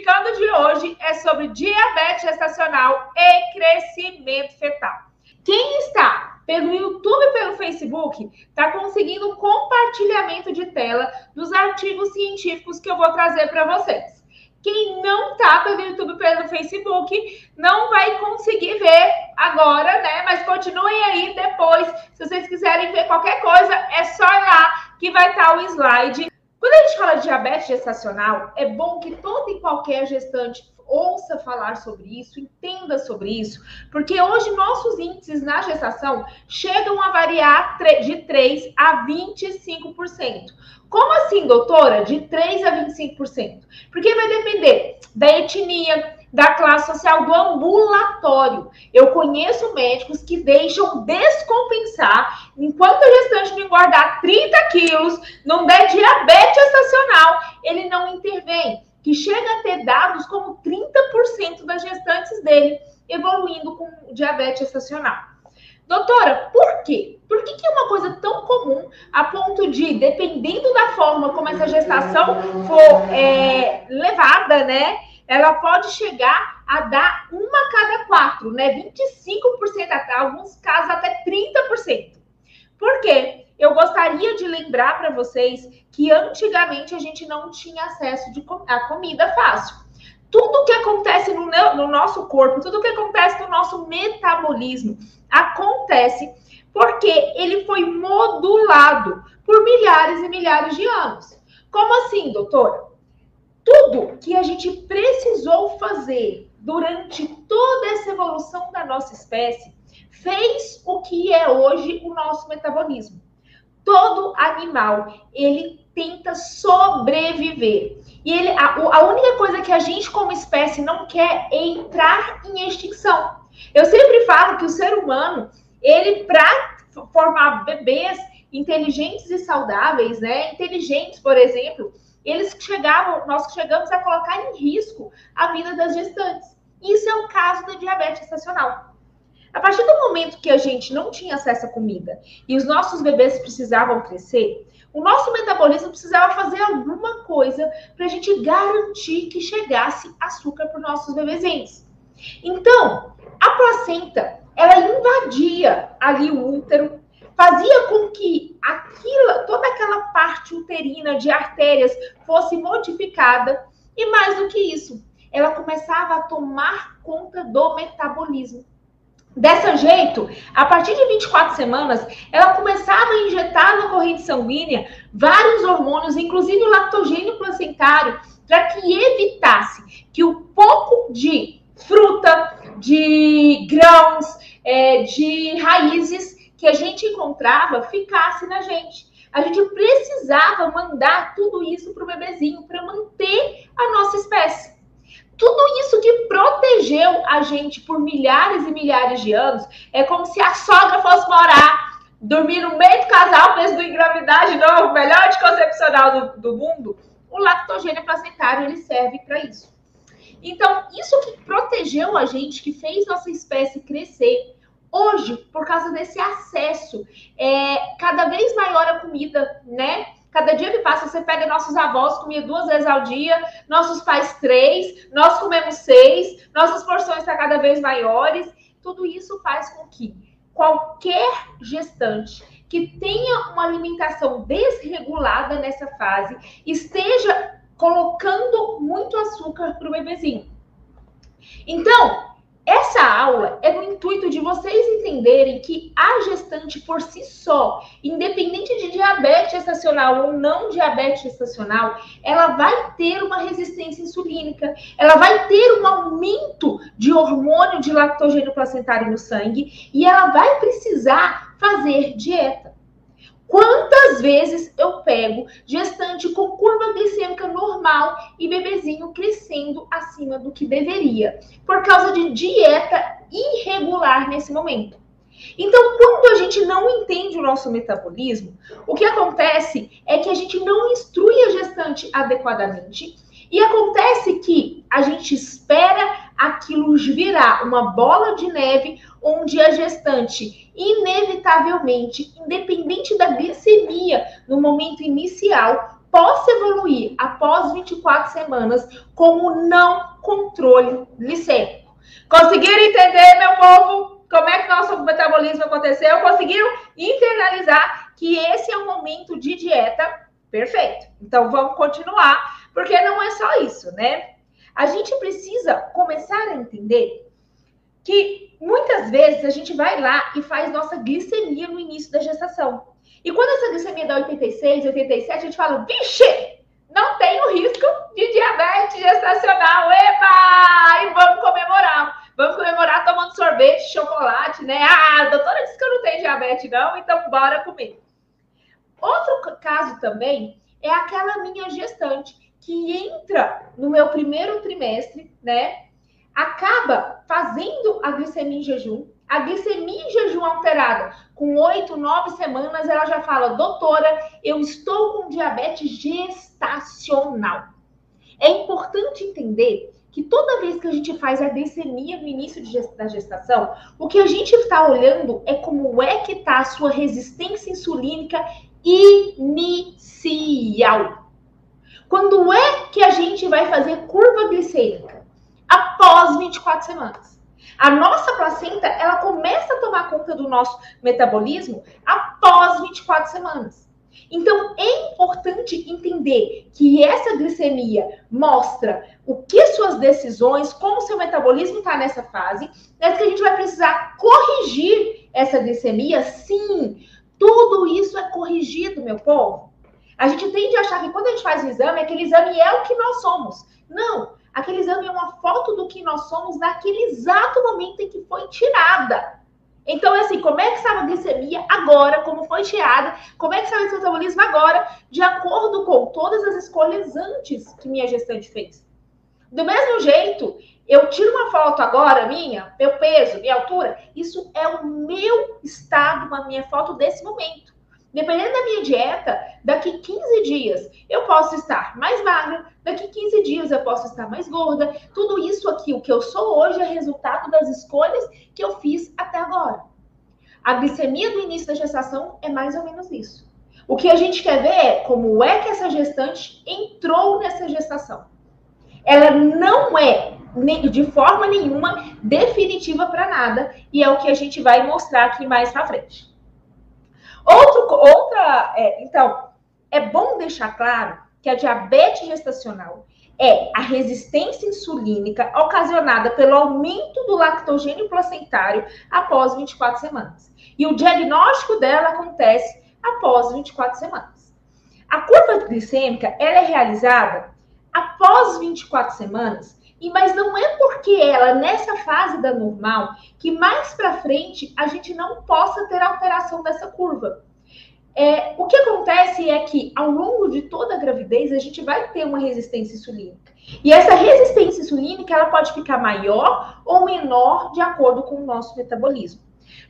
Desmistificando de hoje é sobre diabetes gestacional e crescimento fetal. Quem está pelo YouTube e pelo Facebook está conseguindo compartilhamento de tela dos artigos científicos que eu vou trazer para vocês. Quem não está pelo YouTube e pelo Facebook não vai conseguir ver agora, né? Mas continuem aí depois. Se vocês quiserem ver qualquer coisa, é só ir lá que vai estar tá o slide quando a gente fala de diabetes gestacional, é bom que toda e qualquer gestante ouça falar sobre isso, entenda sobre isso, porque hoje nossos índices na gestação chegam a variar de 3 a 25%. Como assim, doutora? De 3 a 25%? Porque vai depender da etnia, da classe social do ambulatório. Eu conheço médicos que deixam descompensar enquanto a gestante não engordar 30 quilos, não der diabetes estacional, ele não intervém. Que chega a ter dados como 30% das gestantes dele evoluindo com diabetes estacional. Doutora, por quê? Por que, que é uma coisa tão comum a ponto de, dependendo da forma como essa gestação for é, levada, né? Ela pode chegar a dar uma a cada quatro, né? 25%, até alguns casos até 30%. Por quê? Eu gostaria de lembrar para vocês que antigamente a gente não tinha acesso de, a comida fácil. Tudo que acontece no, no nosso corpo, tudo que acontece no nosso metabolismo, acontece porque ele foi modulado por milhares e milhares de anos. Como assim, doutora? Tudo que a gente precisou fazer durante toda essa evolução da nossa espécie fez o que é hoje o nosso metabolismo. Todo animal, ele tenta sobreviver. E ele, a, a única coisa que a gente, como espécie, não quer é entrar em extinção. Eu sempre falo que o ser humano, ele, para formar bebês inteligentes e saudáveis, né? Inteligentes, por exemplo, eles chegavam, nós chegamos a colocar em risco a vida das gestantes. Isso é o caso da diabetes gestacional. A partir do momento que a gente não tinha acesso à comida e os nossos bebês precisavam crescer, o nosso metabolismo precisava fazer alguma coisa para a gente garantir que chegasse açúcar para os nossos bebezinhos. Então, a placenta, ela invadia ali o útero, fazia com que aquilo, toda aquela parte uterina de artérias fosse modificada e mais do que isso, ela começava a tomar conta do metabolismo. Dessa jeito, a partir de 24 semanas, ela começava a injetar na corrente sanguínea vários hormônios, inclusive o lactogênio placentário, para que evitasse que o pouco de fruta, de grãos, é, de raízes que a gente encontrava ficasse na gente. A gente precisava mandar tudo isso para o bebezinho para manter a nossa espécie. Tudo isso que protegeu a gente por milhares e milhares de anos é como se a sogra fosse morar, dormir no meio do casal, mesmo do engravidar de novo, melhor anticoncepcional do, do mundo. O lactogênio placentário ele serve para isso. Então, isso que protegeu a gente, que fez nossa espécie crescer, Hoje, por causa desse acesso, é cada vez maior a comida, né? Cada dia que passa, você pega nossos avós, comia duas vezes ao dia, nossos pais três, nós comemos seis, nossas porções estão cada vez maiores. Tudo isso faz com que qualquer gestante que tenha uma alimentação desregulada nessa fase esteja colocando muito açúcar para o bebezinho. Então, essa aula intuito de vocês entenderem que a gestante por si só, independente de diabetes gestacional ou não diabetes gestacional, ela vai ter uma resistência insulínica, ela vai ter um aumento de hormônio de lactogênio placentário no sangue e ela vai precisar fazer dieta. Quantas vezes eu pego gestante com curva glicêmica normal e bebezinho crescendo acima do que deveria, por causa de dieta irregular nesse momento. Então, quando a gente não entende o nosso metabolismo, o que acontece é que a gente não instrui a gestante adequadamente e acontece que a gente espera aquilo virar uma bola de neve onde a gestante, inevitavelmente, independente da glicemia no momento inicial, possa evoluir após 24 semanas com o não controle glicêmico. Conseguiram entender, meu povo, como é que nosso metabolismo aconteceu? Conseguiram internalizar que esse é o momento de dieta perfeito. Então vamos continuar, porque não é só isso, né? A gente precisa começar a entender que muitas vezes a gente vai lá e faz nossa glicemia no início da gestação. E quando essa glicemia dá 86, 87, a gente fala, vixe, não tem o risco de diabetes gestacional, eba! E vamos comemorar. Vamos comemorar tomando sorvete, chocolate, né? Ah, a doutora disse que eu não tenho diabetes, não, então bora comer. Outro caso também é aquela minha gestante que entra no meu primeiro trimestre, né? Acaba fazendo a glicemia em jejum, a glicemia em jejum alterada, com oito, nove semanas, ela já fala, doutora, eu estou com diabetes gestacional. É importante entender que toda vez que a gente faz a glicemia no início gest da gestação, o que a gente está olhando é como é que está a sua resistência insulínica inicial. Quando é que a gente vai fazer curva glicêmica? Após 24 semanas. A nossa placenta, ela começa a tomar conta do nosso metabolismo após 24 semanas. Então, é importante entender que essa glicemia mostra o que suas decisões, como seu metabolismo está nessa fase, mas que a gente vai precisar corrigir essa glicemia, sim. Tudo isso é corrigido, meu povo. A gente tende a achar que quando a gente faz o exame, aquele exame é o que nós somos. Não, aquele exame é uma foto do que nós somos naquele exato momento em que foi tirada. Então, é assim, como é que estava a glicemia agora, como foi tirada, como é que estava o metabolismo agora, de acordo com todas as escolhas antes que minha gestante fez. Do mesmo jeito, eu tiro uma foto agora minha, meu peso, minha altura, isso é o meu estado, a minha foto desse momento. Dependendo da minha dieta, daqui 15 dias eu posso estar mais magra, daqui 15 dias eu posso estar mais gorda. Tudo isso aqui, o que eu sou hoje, é resultado das escolhas que eu fiz até agora. A glicemia do início da gestação é mais ou menos isso. O que a gente quer ver é como é que essa gestante entrou nessa gestação. Ela não é de forma nenhuma definitiva para nada e é o que a gente vai mostrar aqui mais para frente. Outro, outra, é, então, é bom deixar claro que a diabetes gestacional é a resistência insulínica ocasionada pelo aumento do lactogênio placentário após 24 semanas. E o diagnóstico dela acontece após 24 semanas. A curva glicêmica ela é realizada após 24 semanas e mas não é porque ela nessa fase da normal que mais para frente a gente não possa ter alteração dessa curva. É, o que acontece é que ao longo de toda a gravidez a gente vai ter uma resistência insulínica. E essa resistência insulínica ela pode ficar maior ou menor de acordo com o nosso metabolismo.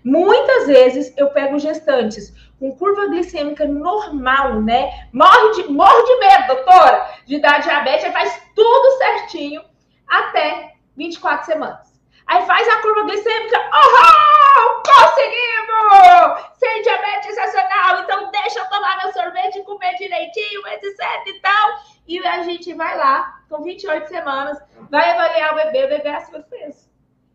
Muitas vezes eu pego gestantes com curva glicêmica normal, né? Morre de, morre de medo, doutora, de dar diabetes, faz tudo certinho até 24 semanas. Aí faz a curva glicêmica, oh, conseguimos! Sem diabetes gestacional, então deixa eu tomar meu sorvete comer direitinho, etc e tal. E a gente vai lá, com 28 semanas, vai avaliar o bebê, o bebê acima do peso.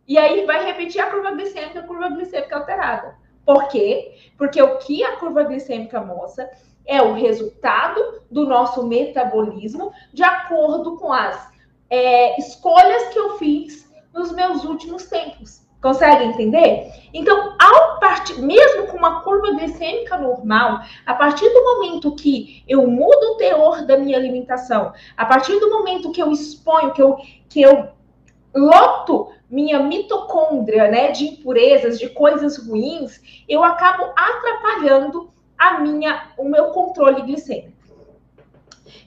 E aí vai repetir a curva glicêmica, a curva glicêmica alterada. Por quê? Porque o que a curva glicêmica mostra é o resultado do nosso metabolismo de acordo com as é, escolhas que eu fiz nos meus últimos tempos. Consegue entender? Então, ao partir, mesmo com uma curva glicêmica normal, a partir do momento que eu mudo o teor da minha alimentação, a partir do momento que eu exponho, que eu, que eu loto minha mitocôndria, né, de impurezas, de coisas ruins, eu acabo atrapalhando a minha, o meu controle glicêmico.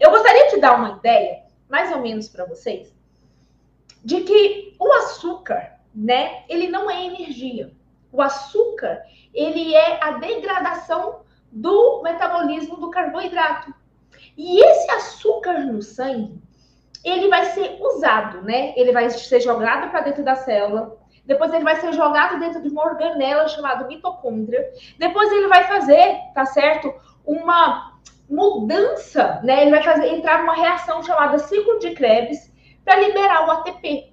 Eu gostaria de dar uma ideia mais ou menos para vocês, de que o açúcar, né, ele não é energia. O açúcar, ele é a degradação do metabolismo do carboidrato. E esse açúcar no sangue, ele vai ser usado, né? Ele vai ser jogado para dentro da célula, depois ele vai ser jogado dentro de uma organela chamada mitocôndria. Depois ele vai fazer, tá certo? Uma mudança, né? Ele vai fazer entrar numa reação chamada ciclo de Krebs para liberar o ATP.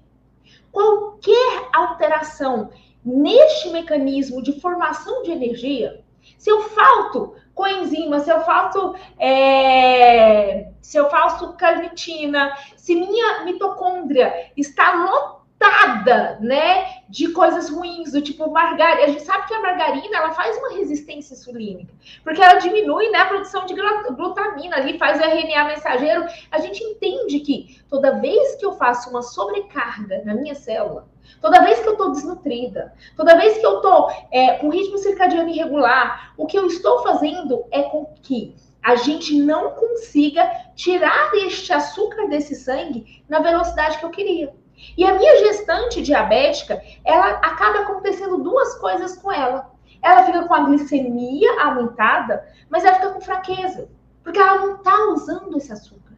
Qualquer alteração neste mecanismo de formação de energia, se eu falto coenzima, se eu falto é, se eu falto carnitina, se minha mitocôndria está lotada né, de coisas ruins, do tipo margarina. A gente sabe que a margarina ela faz uma resistência insulínica, porque ela diminui né, a produção de glutamina, ali faz o RNA mensageiro. A gente entende que toda vez que eu faço uma sobrecarga na minha célula, toda vez que eu estou desnutrida, toda vez que eu estou é, com ritmo circadiano irregular, o que eu estou fazendo é com que a gente não consiga tirar este açúcar desse sangue na velocidade que eu queria. E a minha gestante diabética, ela acaba acontecendo duas coisas com ela. Ela fica com a glicemia aumentada, mas ela fica com fraqueza, porque ela não está usando esse açúcar.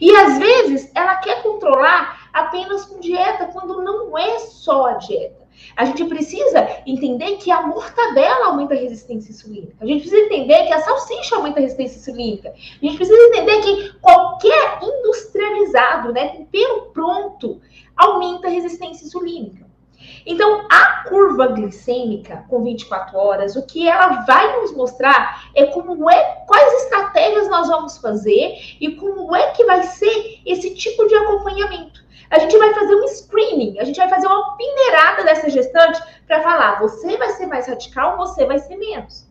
E às vezes ela quer controlar apenas com dieta, quando não é só a dieta. A gente precisa entender que a mortadela aumenta a resistência insulínica. A gente precisa entender que a salsicha aumenta a resistência insulínica. A gente precisa entender que qualquer industrializado, né, tempero pronto, aumenta a resistência insulínica. Então, a curva glicêmica com 24 horas, o que ela vai nos mostrar é como é, quais estratégias nós vamos fazer e como é que vai ser esse tipo de acompanhamento. A gente vai fazer um screening, a gente vai fazer uma peneirada dessa gestante para falar, você vai ser mais radical, você vai ser menos.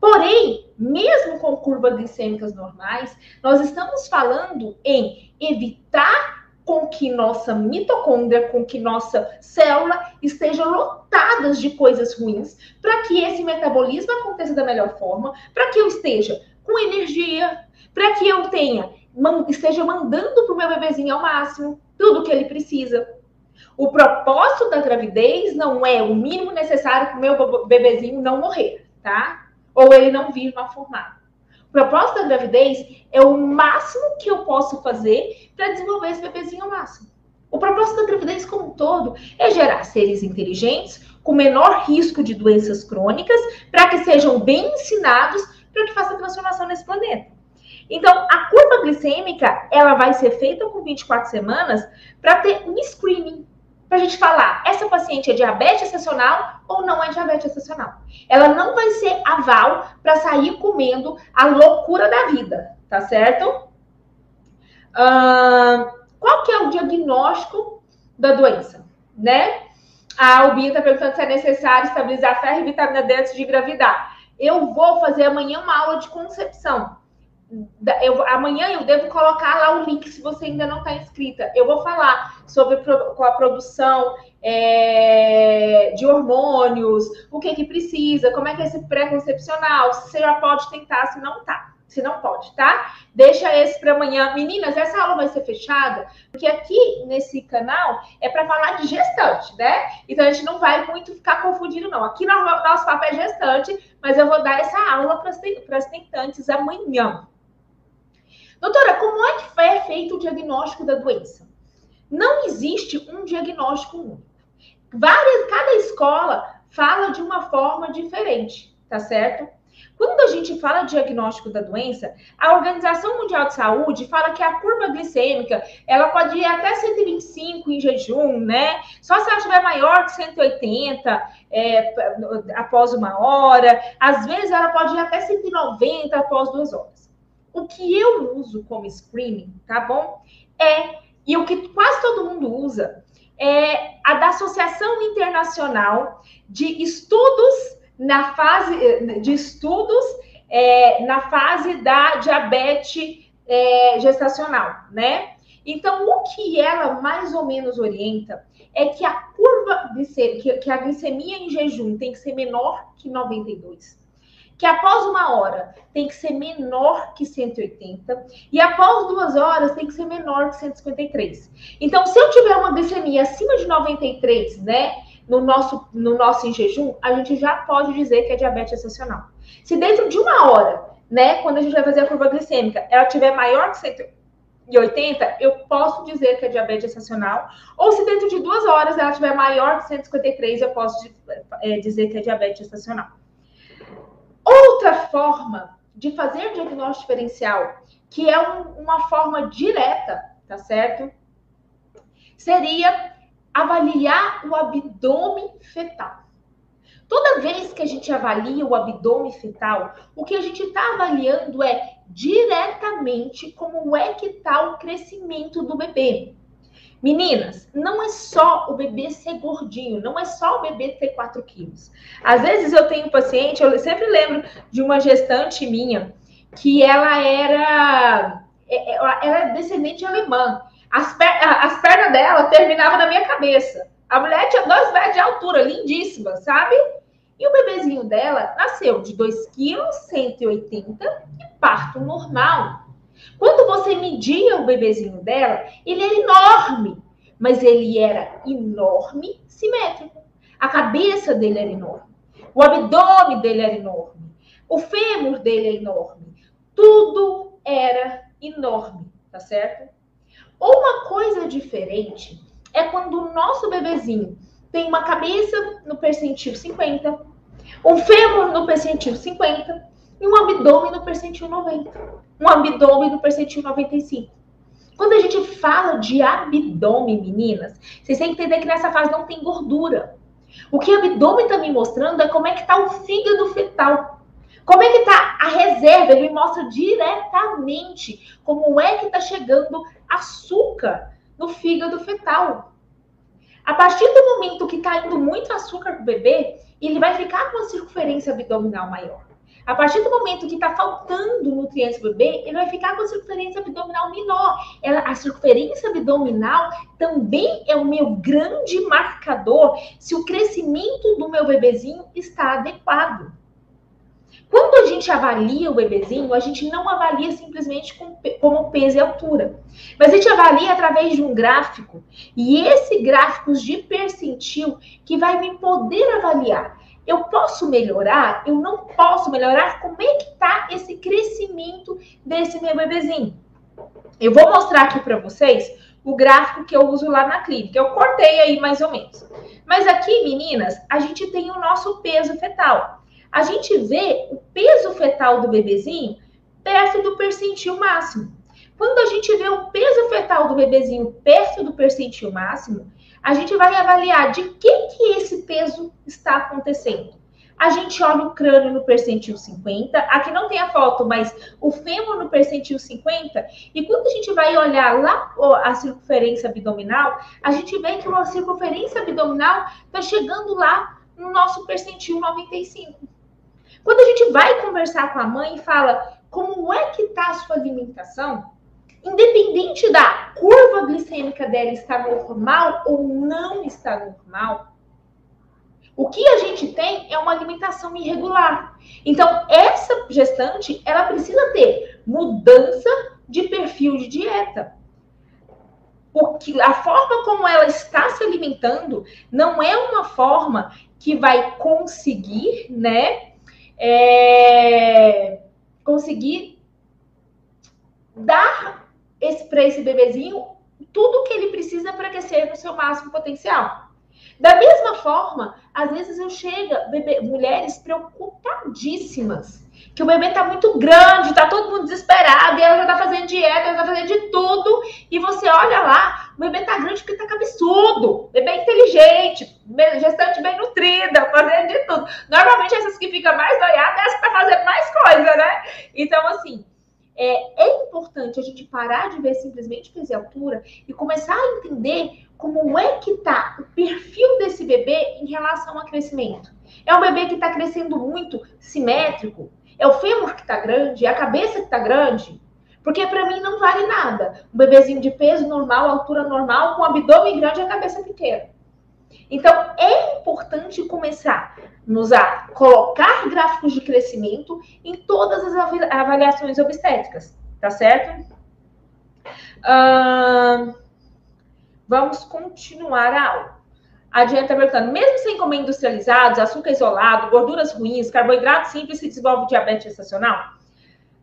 Porém, mesmo com curvas glicêmicas normais, nós estamos falando em evitar com que nossa mitocôndria, com que nossa célula estejam lotadas de coisas ruins, para que esse metabolismo aconteça da melhor forma, para que eu esteja com energia, para que eu tenha esteja mandando para o meu bebezinho ao máximo tudo o que ele precisa. O propósito da gravidez não é o mínimo necessário para o meu bebezinho não morrer, tá? Ou ele não vir mal formado. O propósito da gravidez é o máximo que eu posso fazer para desenvolver esse bebezinho ao máximo. O propósito da gravidez como um todo é gerar seres inteligentes, com menor risco de doenças crônicas, para que sejam bem ensinados para que faça transformação nesse planeta. Então, a curva glicêmica, ela vai ser feita com 24 semanas para ter um screening, para a gente falar, essa paciente é diabetes excepcional ou não é diabetes excepcional. Ela não vai ser aval para sair comendo a loucura da vida, tá certo? Uh, qual que é o diagnóstico da doença, né? A Albinha está perguntando se é necessário estabilizar ferro e vitamina D antes de engravidar. Eu vou fazer amanhã uma aula de concepção eu, amanhã eu devo colocar lá o link se você ainda não está inscrita. Eu vou falar sobre com a produção é, de hormônios, o que que precisa, como é que é esse pré-concepcional, se você já pode tentar, se não tá. Se não pode, tá? Deixa esse para amanhã. Meninas, essa aula vai ser fechada, porque aqui nesse canal é para falar de gestante, né? Então a gente não vai muito ficar confundindo, não. Aqui no nosso papel é gestante, mas eu vou dar essa aula para as tentantes amanhã. Doutora, como é que é feito o diagnóstico da doença? Não existe um diagnóstico único. Várias, cada escola fala de uma forma diferente, tá certo? Quando a gente fala de diagnóstico da doença, a Organização Mundial de Saúde fala que a curva glicêmica ela pode ir até 125 em jejum, né? Só se ela estiver maior que 180 é, após uma hora. Às vezes ela pode ir até 190 após duas horas. O que eu uso como screening, tá bom? É, e o que quase todo mundo usa, é a da Associação Internacional de Estudos na fase de estudos é, na fase da diabetes é, gestacional, né? Então, o que ela mais ou menos orienta é que a curva que, que a glicemia em jejum tem que ser menor que 92 que após uma hora tem que ser menor que 180 e após duas horas tem que ser menor que 153. Então, se eu tiver uma glicemia acima de 93, né, no nosso, no nosso em jejum, a gente já pode dizer que é diabetes excepcional. Se dentro de uma hora, né, quando a gente vai fazer a curva glicêmica, ela tiver maior que 180, eu posso dizer que é diabetes excepcional. Ou se dentro de duas horas ela tiver maior que 153, eu posso é, dizer que é diabetes excepcional. Outra forma de fazer diagnóstico diferencial, que é um, uma forma direta, tá certo? Seria avaliar o abdômen fetal. Toda vez que a gente avalia o abdômen fetal, o que a gente está avaliando é diretamente como é que está o crescimento do bebê. Meninas, não é só o bebê ser gordinho, não é só o bebê ter 4 quilos. Às vezes eu tenho paciente, eu sempre lembro de uma gestante minha, que ela era, é, é, ela era descendente alemã. As, per as pernas dela terminavam na minha cabeça. A mulher tinha dois metros de altura, lindíssima, sabe? E o bebezinho dela nasceu de 2 quilos, 180 e parto normal. Quando você media o bebezinho dela, ele era enorme, mas ele era enorme, simétrico. A cabeça dele era enorme, o abdômen dele era enorme, o fêmur dele é enorme. Tudo era enorme, tá certo? Uma coisa diferente é quando o nosso bebezinho tem uma cabeça no percentil 50, um fêmur no percentil 50 e um abdômen no percentil 90. Um abdômen no percentil 95. Quando a gente fala de abdômen, meninas, vocês têm que entender que nessa fase não tem gordura. O que o abdômen está me mostrando é como é que está o fígado fetal. Como é que está a reserva? Ele me mostra diretamente como é que está chegando açúcar no fígado fetal. A partir do momento que está indo muito açúcar para o bebê, ele vai ficar com uma circunferência abdominal maior. A partir do momento que está faltando nutrientes para o bebê, ele vai ficar com a circunferência abdominal menor. Ela, a circunferência abdominal também é o meu grande marcador se o crescimento do meu bebezinho está adequado. Quando a gente avalia o bebezinho, a gente não avalia simplesmente com, como peso e altura, mas a gente avalia através de um gráfico. E esse gráfico de percentil que vai me poder avaliar. Eu posso melhorar? Eu não posso melhorar? Como é que está esse crescimento desse meu bebezinho? Eu vou mostrar aqui para vocês o gráfico que eu uso lá na clínica. Eu cortei aí mais ou menos. Mas aqui, meninas, a gente tem o nosso peso fetal a gente vê o peso fetal do bebezinho perto do percentil máximo. Quando a gente vê o peso fetal do bebezinho perto do percentil máximo, a gente vai avaliar de que que esse peso está acontecendo. A gente olha o crânio no percentil 50, aqui não tem a foto, mas o fêmur no percentil 50, e quando a gente vai olhar lá a circunferência abdominal, a gente vê que a circunferência abdominal está chegando lá no nosso percentil 95. Quando a gente vai conversar com a mãe e fala como é que está a sua alimentação, independente da curva glicêmica dela estar normal ou não está normal, o que a gente tem é uma alimentação irregular. Então, essa gestante, ela precisa ter mudança de perfil de dieta. Porque a forma como ela está se alimentando não é uma forma que vai conseguir, né, é, conseguir dar esse, para esse bebezinho tudo que ele precisa para crescer no seu máximo potencial. Da mesma forma, às vezes eu chego bebê, mulheres preocupadíssimas que o bebê está muito grande, está todo mundo desesperado, e ela já está fazendo dieta, ela está fazendo de tudo, e você olha lá, o bebê está grande porque está cabeçudo, bebê inteligente, gestante bem nutrida, fazendo de tudo. Normalmente essas que ficam mais noiadas é essa que está fazendo mais coisa, né? Então, assim, é, é, importante a gente parar de ver simplesmente peso e altura e começar a entender como é que tá o perfil desse bebê em relação ao crescimento. É um bebê que está crescendo muito simétrico, é o fêmur que está grande? É a cabeça que está grande? Porque para mim não vale nada. Um bebezinho de peso normal, altura normal, com abdômen grande e a cabeça pequena. Então, é importante começar nos a colocar gráficos de crescimento em todas as avaliações obstétricas, tá certo? Uh, vamos continuar a aula. A dieta está perguntando, mesmo sem comer industrializados, açúcar isolado, gorduras ruins, carboidrato simples, se desenvolve diabetes gestacional?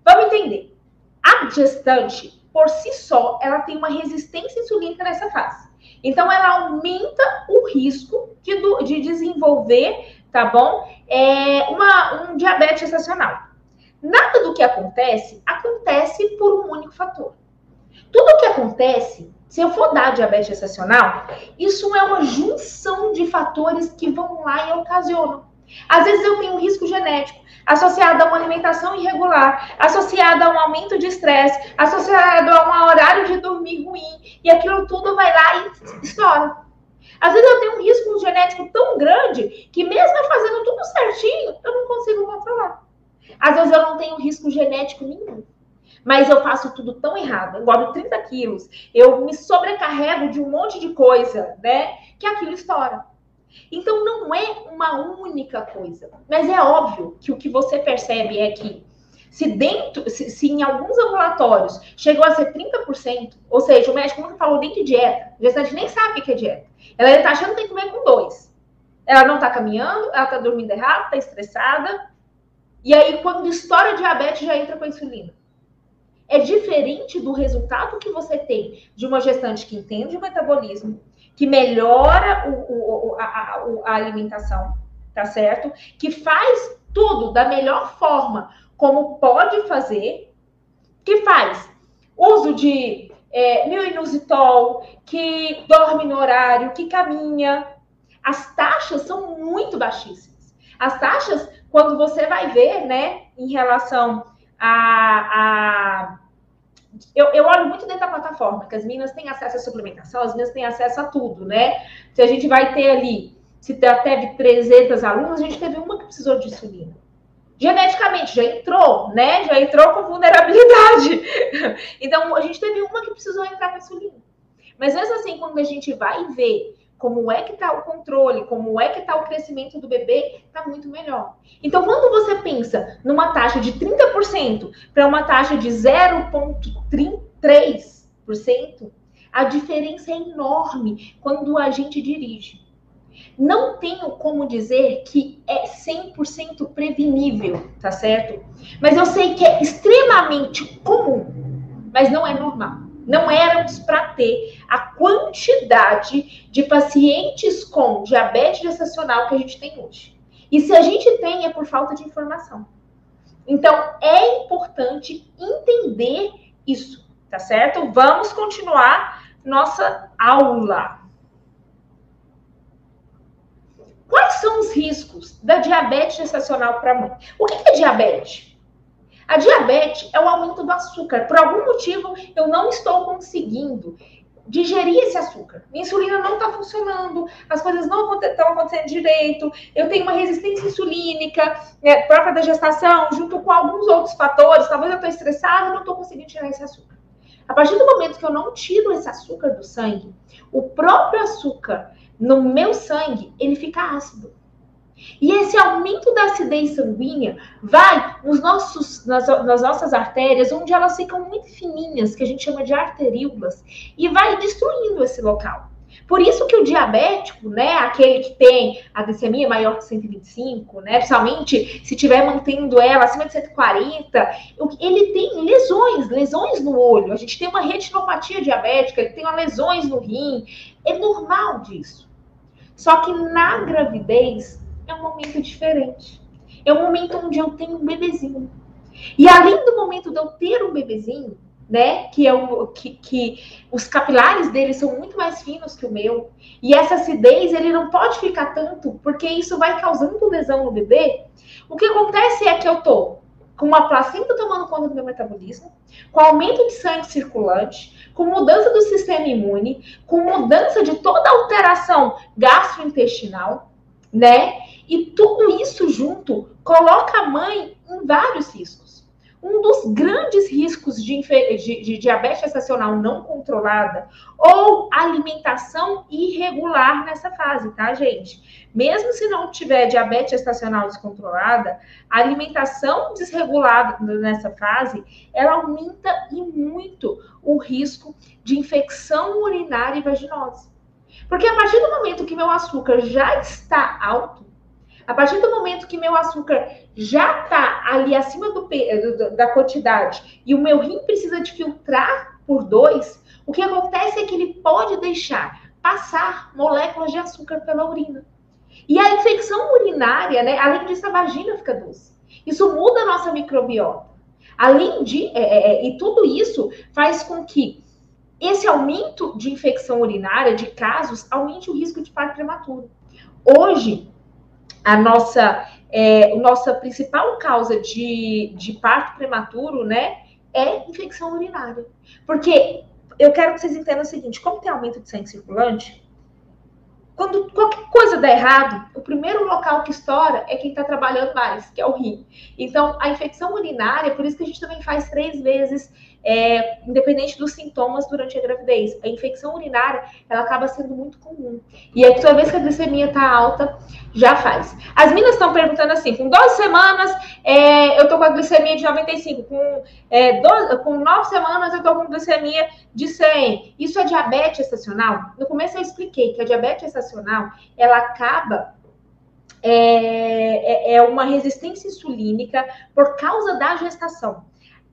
Vamos entender. A gestante, por si só, ela tem uma resistência insulínica nessa fase. Então, ela aumenta o risco de, de desenvolver, tá bom? É, uma, um diabetes gestacional. Nada do que acontece, acontece por um único fator. Tudo o que acontece, se eu for dar diabetes gestacional, isso é uma junção de fatores que vão lá e ocasionam. Às vezes eu tenho um risco genético associado a uma alimentação irregular, associado a um aumento de estresse, associado a um horário de dormir ruim, e aquilo tudo vai lá e estoura. Às vezes eu tenho um risco genético tão grande que mesmo fazendo tudo certinho, eu não consigo controlar. Às vezes eu não tenho risco genético nenhum. Mas eu faço tudo tão errado. Eu engordo 30 quilos, eu me sobrecarrego de um monte de coisa, né? Que aquilo estoura. Então não é uma única coisa. Mas é óbvio que o que você percebe é que se dentro, se, se, em alguns ambulatórios chegou a ser 30%, ou seja, o médico nunca falou nem de dieta, a gestante nem sabe o que é dieta. Ela está achando que tem que comer com dois. Ela não está caminhando, ela está dormindo errado, está estressada. E aí, quando estoura diabetes, já entra com a insulina. É diferente do resultado que você tem de uma gestante que entende o metabolismo, que melhora o, o, a, a, alimentação, tá certo? Que faz tudo da melhor forma como pode fazer, que faz uso de é, que dorme no horário, que caminha. As taxas são muito baixíssimas. As taxas, quando você vai ver, né, em relação a, a eu, eu, olho muito dentro da plataforma, que as meninas têm acesso à suplementação, as meninas têm acesso a tudo, né? Se a gente vai ter ali, se teve 300 alunos, a gente teve uma que precisou de insulina. Geneticamente, já entrou, né? Já entrou com vulnerabilidade. Então, a gente teve uma que precisou entrar com insulina. Mas mesmo assim, quando a gente vai ver como é que está o controle, como é que está o crescimento do bebê, está muito melhor. Então, quando você pensa numa taxa de 30% para uma taxa de 0,3%, a diferença é enorme quando a gente dirige. Não tenho como dizer que é 100% prevenível, tá certo? Mas eu sei que é extremamente comum, mas não é normal não éramos para ter a quantidade de pacientes com diabetes gestacional que a gente tem hoje. E se a gente tem, é por falta de informação. Então, é importante entender isso, tá certo? Vamos continuar nossa aula. Quais são os riscos da diabetes gestacional para a mãe? O que é diabetes? A diabetes é o aumento do açúcar. Por algum motivo, eu não estou conseguindo digerir esse açúcar. Minha insulina não está funcionando, as coisas não estão acontecendo direito, eu tenho uma resistência insulínica né, própria da gestação, junto com alguns outros fatores, talvez eu estou estressada e não estou conseguindo tirar esse açúcar. A partir do momento que eu não tiro esse açúcar do sangue, o próprio açúcar no meu sangue, ele fica ácido. E esse aumento da acidez sanguínea vai nos nossos, nas, nas, nossas artérias, onde elas ficam muito fininhas, que a gente chama de arteríolas, e vai destruindo esse local. Por isso que o diabético, né, aquele que tem a glicemia maior que 125, né, principalmente se estiver mantendo ela acima de 140, ele tem lesões, lesões no olho. A gente tem uma retinopatia diabética, ele tem lesões no rim. É normal disso. Só que na gravidez, é um momento diferente. É um momento onde eu tenho um bebezinho. E além do momento de eu ter um bebezinho, né, que é o que, que os capilares dele são muito mais finos que o meu, e essa acidez ele não pode ficar tanto, porque isso vai causando lesão no bebê. O que acontece é que eu tô com uma placenta tomando conta do meu metabolismo, com aumento de sangue circulante, com mudança do sistema imune, com mudança de toda alteração gastrointestinal, né? E tudo isso junto coloca a mãe em vários riscos. Um dos grandes riscos de, de, de diabetes gestacional não controlada ou alimentação irregular nessa fase, tá, gente? Mesmo se não tiver diabetes gestacional descontrolada, a alimentação desregulada nessa fase, ela aumenta e muito o risco de infecção urinária e vaginose. Porque a partir do momento que meu açúcar já está alto, a partir do momento que meu açúcar já está ali acima do, da quantidade e o meu rim precisa de filtrar por dois, o que acontece é que ele pode deixar passar moléculas de açúcar pela urina. E a infecção urinária, né? Além disso, a vagina fica doce. Isso muda a nossa microbiota. Além de, é, é, é, e tudo isso faz com que esse aumento de infecção urinária, de casos, aumente o risco de parto prematuro. Hoje, a nossa, é, nossa principal causa de, de parto prematuro, né, é infecção urinária. Porque eu quero que vocês entendam o seguinte: como tem aumento de sangue circulante, quando qualquer coisa dá errado, o primeiro local que estoura é quem está trabalhando mais, que é o rim. Então, a infecção urinária, por isso que a gente também faz três vezes é, independente dos sintomas durante a gravidez. A infecção urinária, ela acaba sendo muito comum. E aí, toda vez que a glicemia está alta, já faz. As minas estão perguntando assim, com 12 semanas, é, eu tô com a glicemia de 95. Com, é, 12, com 9 semanas, eu tô com glicemia de 100. Isso é diabetes estacional? No começo eu expliquei que a diabetes estacional, ela acaba é, é, é uma resistência insulínica por causa da gestação.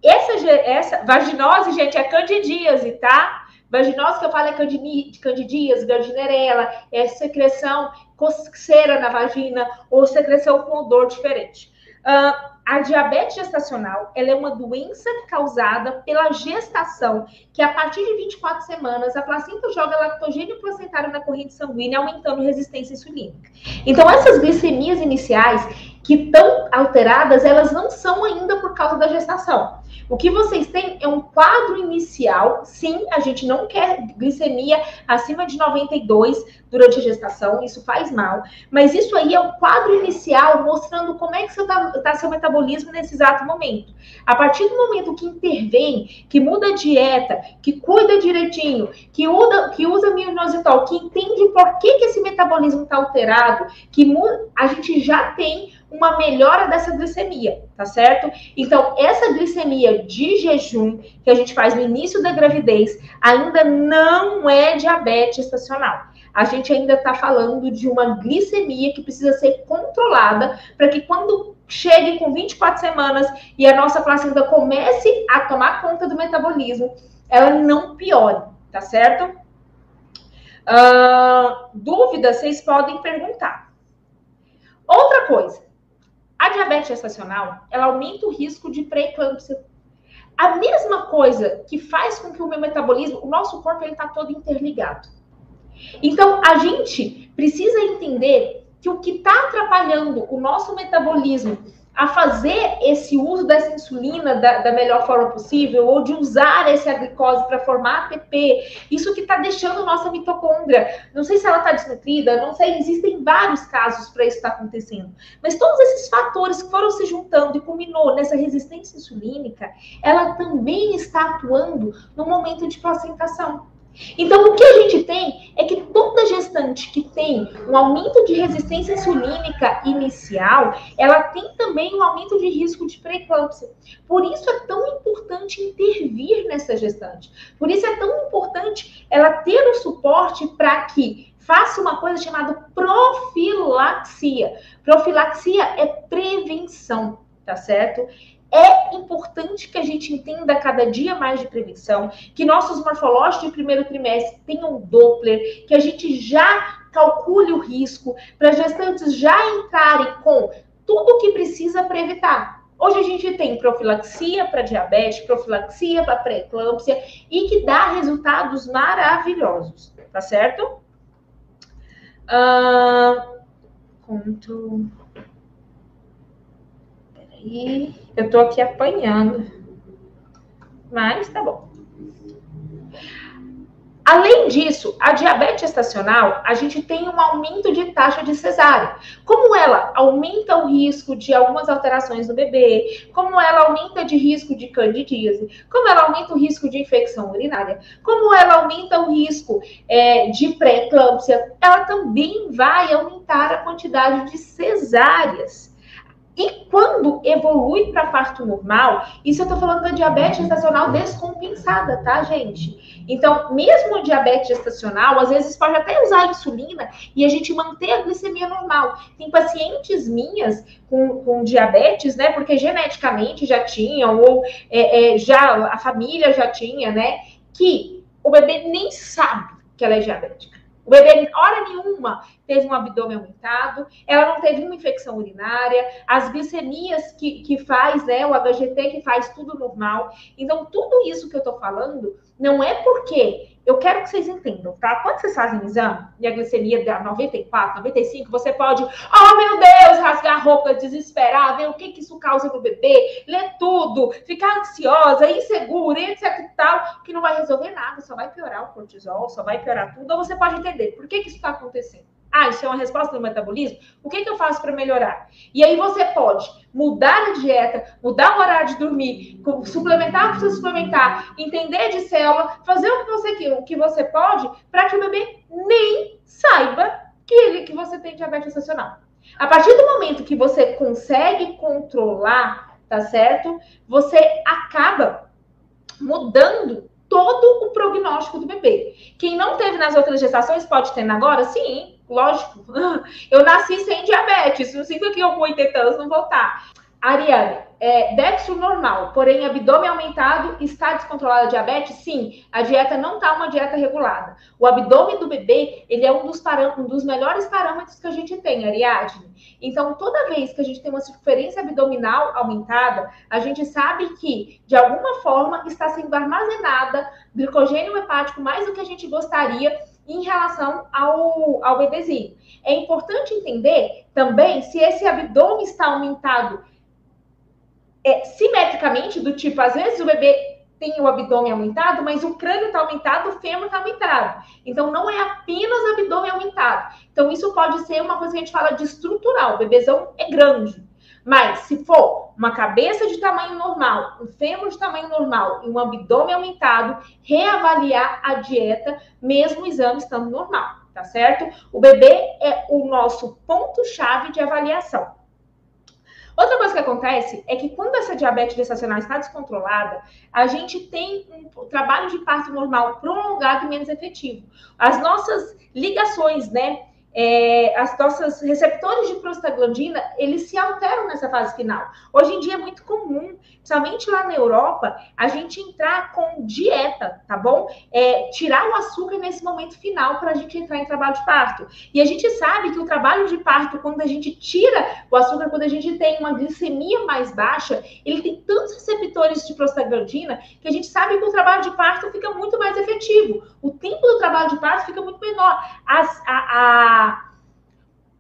Essa, essa vaginose, gente, é candidíase, tá? Vaginose que eu falo é candidíase, gardnerella, é secreção coceira na vagina ou secreção com odor diferente. Uh, a diabetes gestacional ela é uma doença causada pela gestação, que a partir de 24 semanas a placenta joga lactogênio placentário na corrente sanguínea, aumentando resistência insulínica. Então, essas glicemias iniciais que estão alteradas, elas não são ainda por causa da gestação. O que vocês têm é um quadro inicial. Sim, a gente não quer glicemia acima de 92 durante a gestação, isso faz mal. Mas isso aí é um quadro inicial mostrando como é que está tá seu metabolismo nesse exato momento. A partir do momento que intervém, que muda a dieta, que cuida direitinho, que usa, que usa mioinositol, que entende por que, que esse metabolismo está alterado, que a gente já tem uma melhora dessa glicemia, tá certo? Então, essa glicemia de jejum que a gente faz no início da gravidez ainda não é diabetes estacional. A gente ainda está falando de uma glicemia que precisa ser controlada para que quando chegue com 24 semanas e a nossa placenta comece a tomar conta do metabolismo, ela não piore, tá certo? Uh, dúvidas, vocês podem perguntar. Outra coisa, a diabetes gestacional, ela aumenta o risco de pré-eclâmpsia. A mesma coisa que faz com que o meu metabolismo, o nosso corpo, ele está todo interligado. Então, a gente precisa entender que o que está atrapalhando o nosso metabolismo a fazer esse uso dessa insulina da, da melhor forma possível, ou de usar essa glicose para formar ATP, isso que está deixando nossa mitocôndria. Não sei se ela está desnutrida, não sei, existem vários casos para isso estar tá acontecendo. Mas todos esses fatores que foram se juntando e culminou nessa resistência insulínica, ela também está atuando no momento de placentação. Então, o que a gente tem é que toda gestante que tem um aumento de resistência insulínica inicial, ela tem também um aumento de risco de pré-eclâmpsia. Por isso é tão importante intervir nessa gestante. Por isso é tão importante ela ter o suporte para que faça uma coisa chamada profilaxia. Profilaxia é prevenção, tá certo? É importante que a gente entenda cada dia mais de prevenção, que nossos morfológicos de primeiro trimestre tenham Doppler, que a gente já calcule o risco, para gestantes já entrarem com tudo o que precisa para evitar. Hoje a gente tem profilaxia para diabetes, profilaxia para pré-eclâmpsia e que dá resultados maravilhosos, tá certo? Uh, conto. Peraí. Eu tô aqui apanhando. Mas tá bom. Além disso, a diabetes gestacional, a gente tem um aumento de taxa de cesárea. Como ela aumenta o risco de algumas alterações no bebê, como ela aumenta de risco de candidíase, como ela aumenta o risco de infecção urinária, como ela aumenta o risco é, de pré-eclâmpsia, ela também vai aumentar a quantidade de cesáreas. E quando evolui para parto normal, isso eu estou falando da diabetes gestacional descompensada, tá, gente? Então, mesmo diabetes gestacional, às vezes pode até usar insulina e a gente manter a glicemia normal. Tem pacientes minhas com, com diabetes, né? Porque geneticamente já tinham, ou é, é, já a família já tinha, né? Que o bebê nem sabe que ela é diabética. O bebê, hora nenhuma, teve um abdômen aumentado, ela não teve uma infecção urinária, as glicemias que, que faz, né, o HGT que faz tudo normal. Então, tudo isso que eu tô falando não é porque eu quero que vocês entendam, tá? Quando vocês fazem o exame e a glicemia dá 94, 95, você pode, oh meu Deus, rasgar a roupa, desesperar, ver o que, que isso causa no bebê, ler tudo, ficar ansiosa, insegura, etc e tal, que não vai resolver nada, só vai piorar o cortisol, só vai piorar tudo. Ou você pode entender por que, que isso está acontecendo. Ah, isso é uma resposta do metabolismo? O que, que eu faço para melhorar? E aí você pode mudar a dieta, mudar o horário de dormir, suplementar o que precisa suplementar, entender de célula, fazer o que você, o que você pode para que o bebê nem saiba que, ele, que você tem diabetes gestacional. A partir do momento que você consegue controlar, tá certo? Você acaba mudando todo o prognóstico do bebê. Quem não teve nas outras gestações pode ter agora? Sim, lógico, eu nasci sem diabetes, não significa que eu com 80 anos não voltar. Ariane, é, dextro normal, porém abdômen aumentado, está descontrolada a diabetes? Sim, a dieta não está uma dieta regulada. O abdômen do bebê, ele é um dos, um dos melhores parâmetros que a gente tem, Ariadne. Então, toda vez que a gente tem uma circunferência abdominal aumentada, a gente sabe que, de alguma forma, está sendo armazenada glicogênio hepático mais do que a gente gostaria em relação ao, ao bebezinho. É importante entender também se esse abdômen está aumentado é, simetricamente, do tipo, às vezes o bebê tem o abdômen aumentado, mas o crânio está aumentado, o fêmur está aumentado. Então, não é apenas abdômen aumentado. Então, isso pode ser uma coisa que a gente fala de estrutural. O bebezão é grande. Mas se for uma cabeça de tamanho normal, um fêmur de tamanho normal e um abdômen aumentado, reavaliar a dieta, mesmo o exame estando normal, tá certo? O bebê é o nosso ponto-chave de avaliação. Outra coisa que acontece é que quando essa diabetes gestacional está descontrolada, a gente tem um trabalho de parto normal prolongado e menos efetivo. As nossas ligações, né? É, as nossas receptores de prostaglandina, eles se alteram nessa fase final. Hoje em dia é muito comum, principalmente lá na Europa, a gente entrar com dieta, tá bom? É, tirar o açúcar nesse momento final para a gente entrar em trabalho de parto. E a gente sabe que o trabalho de parto, quando a gente tira o açúcar, quando a gente tem uma glicemia mais baixa, ele tem tantos receptores de prostaglandina que a gente sabe que o trabalho de parto fica muito mais efetivo. O tempo do trabalho de parto fica muito menor. As, a, a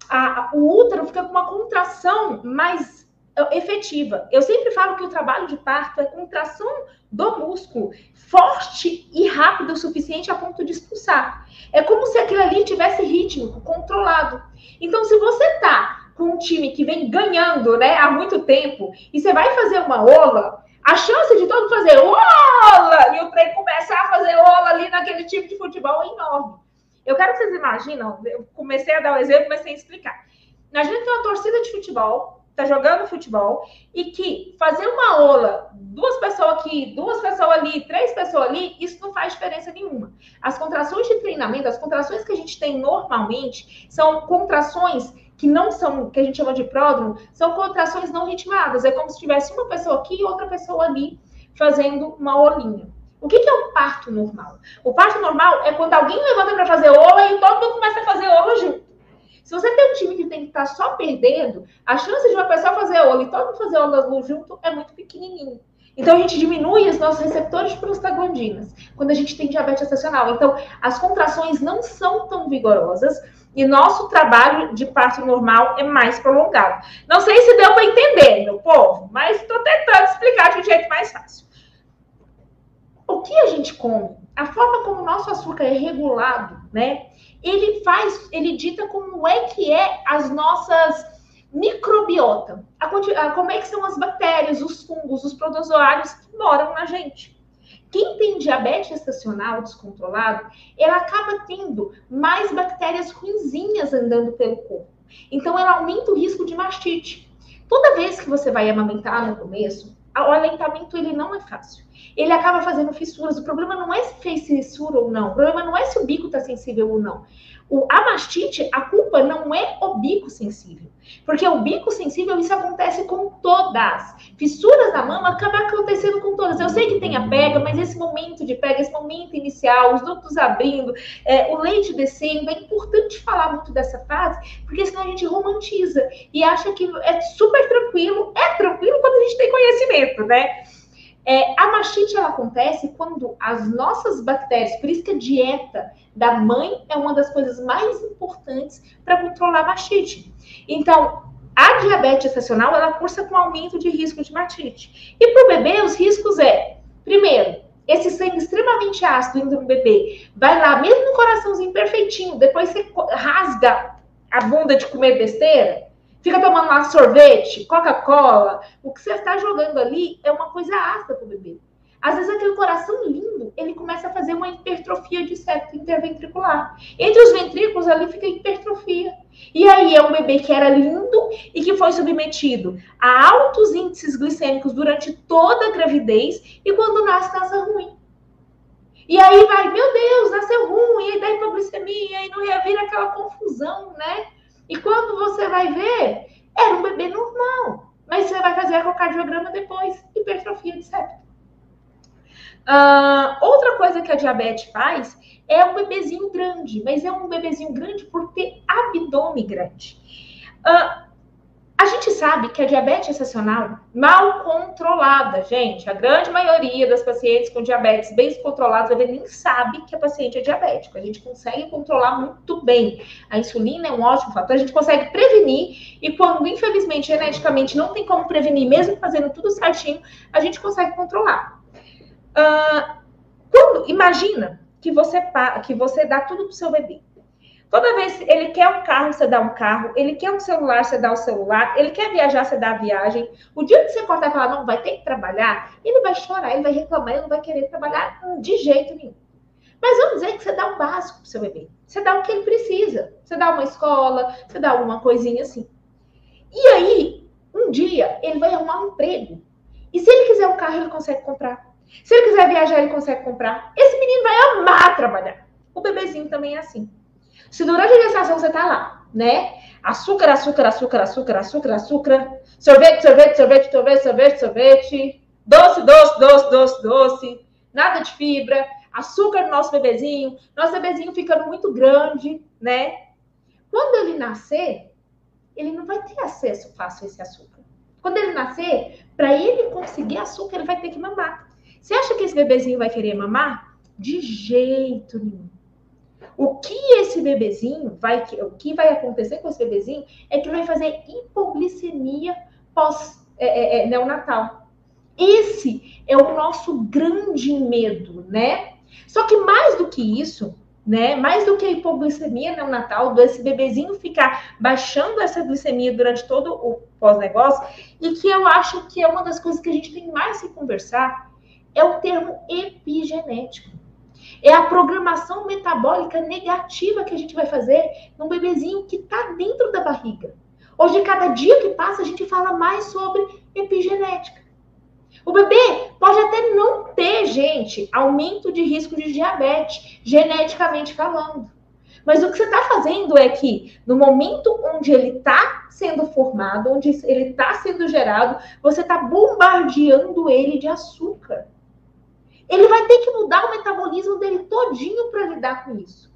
a, o útero fica com uma contração mais é, efetiva. Eu sempre falo que o trabalho de parto é contração do músculo forte e rápida o suficiente a ponto de expulsar. É como se aquilo ali tivesse ritmo controlado. Então, se você tá com um time que vem ganhando, né, há muito tempo, e você vai fazer uma ola, a chance de todo fazer ola e o trem começar a fazer ola ali naquele tipo de futebol é enorme. Eu quero que vocês imaginam, eu comecei a dar o um exemplo, mas sem explicar. Imagina que tem uma torcida de futebol, tá jogando futebol, e que fazer uma ola, duas pessoas aqui, duas pessoas ali, três pessoas ali, isso não faz diferença nenhuma. As contrações de treinamento, as contrações que a gente tem normalmente, são contrações que não são, que a gente chama de pródromo, são contrações não ritmadas. É como se tivesse uma pessoa aqui e outra pessoa ali fazendo uma olinha. O que, que é o parto normal? O parto normal é quando alguém levanta para fazer ola e todo mundo começa a fazer ola junto. Se você tem um time que tem que estar tá só perdendo, a chance de uma pessoa fazer ola e todo mundo fazer ola junto é muito pequenininho. Então a gente diminui os nossos receptores de prostaglandinas quando a gente tem diabetes gestacional. Então as contrações não são tão vigorosas e nosso trabalho de parto normal é mais prolongado. Não sei se deu para entender, meu povo, mas estou tentando explicar de um jeito mais fácil o que a gente come, a forma como o nosso açúcar é regulado, né? Ele faz, ele dita como é que é as nossas microbiota, a, a, como é que são as bactérias, os fungos, os protozoários que moram na gente. Quem tem diabetes gestacional descontrolado, ela acaba tendo mais bactérias ruinzinhas andando pelo corpo. Então, ela aumenta o risco de mastite. Toda vez que você vai amamentar no começo, o aleitamento ele não é fácil. Ele acaba fazendo fissuras. O problema não é se fez fissura ou não. O problema não é se o bico está sensível ou não. O, a mastite, a culpa não é o bico sensível. Porque o bico sensível, isso acontece com todas. Fissuras na mama acaba acontecendo com todas. Eu sei que tem a pega, mas esse momento de pega, esse momento inicial, os ductos abrindo, é, o leite descendo, é importante falar muito dessa fase, porque senão a gente romantiza e acha que é super tranquilo. É tranquilo quando a gente tem conhecimento, né? É, a mastite ela acontece quando as nossas bactérias, por isso que a dieta da mãe é uma das coisas mais importantes para controlar a mastite. Então, a diabetes gestacional ela cursa com aumento de risco de mastite. E para o bebê, os riscos é, primeiro, esse sangue extremamente ácido indo no bebê, vai lá, mesmo no coraçãozinho perfeitinho, depois você rasga a bunda de comer besteira, fica tomando lá sorvete, Coca-Cola, o que você está jogando ali é uma coisa ácida para o bebê. Às vezes aquele coração lindo, ele começa a fazer uma hipertrofia de septo interventricular. Entre os ventrículos ali fica hipertrofia. E aí é um bebê que era lindo e que foi submetido a altos índices glicêmicos durante toda a gravidez e quando nasce, nasce ruim. E aí vai, meu Deus, nasceu ruim, e aí dá hipoglicemia, e não revira aquela confusão, né? E quando você vai ver, era um bebê normal. Mas você vai fazer ecocardiograma depois, hipertrofia de septo. Uh, outra coisa que a diabetes faz é um bebezinho grande, mas é um bebezinho grande por ter abdômen grande. Uh, a gente sabe que a diabetes gestacional mal controlada, gente, a grande maioria das pacientes com diabetes bem controladas nem sabe que a paciente é diabética. A gente consegue controlar muito bem. A insulina é um ótimo fator, a gente consegue prevenir e quando infelizmente geneticamente não tem como prevenir, mesmo fazendo tudo certinho, a gente consegue controlar. Uh, quando imagina que você que você dá tudo pro seu bebê. Toda vez ele quer um carro, você dá um carro. Ele quer um celular, você dá o um celular. Ele quer viajar, você dá a viagem. O dia que você cortar e falar, não, vai ter que trabalhar, ele vai chorar, ele vai reclamar, ele não vai querer trabalhar de jeito nenhum. Mas vamos dizer que você dá um básico pro seu bebê. Você dá o que ele precisa. Você dá uma escola, você dá alguma coisinha assim. E aí, um dia, ele vai arrumar um emprego. E se ele quiser um carro, ele consegue comprar. Se ele quiser viajar, ele consegue comprar. Esse menino vai amar trabalhar. O bebezinho também é assim. Se durante a gestação você tá lá, né? Açúcar, açúcar, açúcar, açúcar, açúcar, açúcar, sorvete, sorvete, sorvete, sorvete, sorvete, sorvete, doce, doce, doce, doce, doce, nada de fibra, açúcar no nosso bebezinho, nosso bebezinho ficando muito grande, né? Quando ele nascer, ele não vai ter acesso fácil a esse açúcar. Quando ele nascer, para ele conseguir açúcar, ele vai ter que mamar. Você acha que esse bebezinho vai querer mamar? De jeito nenhum. O que esse bebezinho vai, o que vai acontecer com esse bebezinho é que vai fazer hipoglicemia pós é, é, é, neonatal. Esse é o nosso grande medo, né? Só que mais do que isso, né? Mais do que a hipoglicemia neonatal, desse bebezinho ficar baixando essa glicemia durante todo o pós-negócio, e que eu acho que é uma das coisas que a gente tem mais que conversar, é o termo epigenético. É a programação metabólica negativa que a gente vai fazer num bebezinho que está dentro da barriga. Hoje, cada dia que passa, a gente fala mais sobre epigenética. O bebê pode até não ter, gente, aumento de risco de diabetes, geneticamente falando. Mas o que você está fazendo é que, no momento onde ele está sendo formado, onde ele está sendo gerado, você está bombardeando ele de açúcar. Ele vai ter que mudar o metabolismo dele todinho para lidar com isso.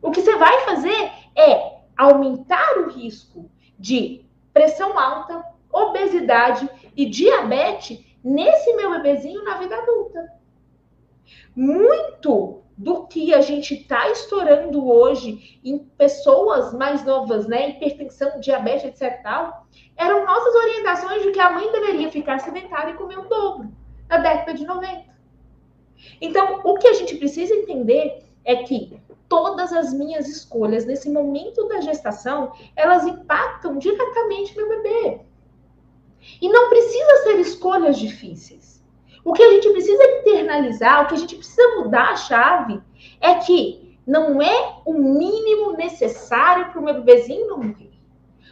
O que você vai fazer é aumentar o risco de pressão alta, obesidade e diabetes nesse meu bebezinho na vida adulta. Muito do que a gente está estourando hoje em pessoas mais novas, né, hipertensão, diabetes, etc. Tal, eram nossas orientações de que a mãe deveria ficar sedentária e comer o dobro na década de 90. Então, o que a gente precisa entender é que todas as minhas escolhas nesse momento da gestação, elas impactam diretamente meu bebê. E não precisa ser escolhas difíceis. O que a gente precisa internalizar, o que a gente precisa mudar a chave é que não é o mínimo necessário para o meu bebezinho não morrer.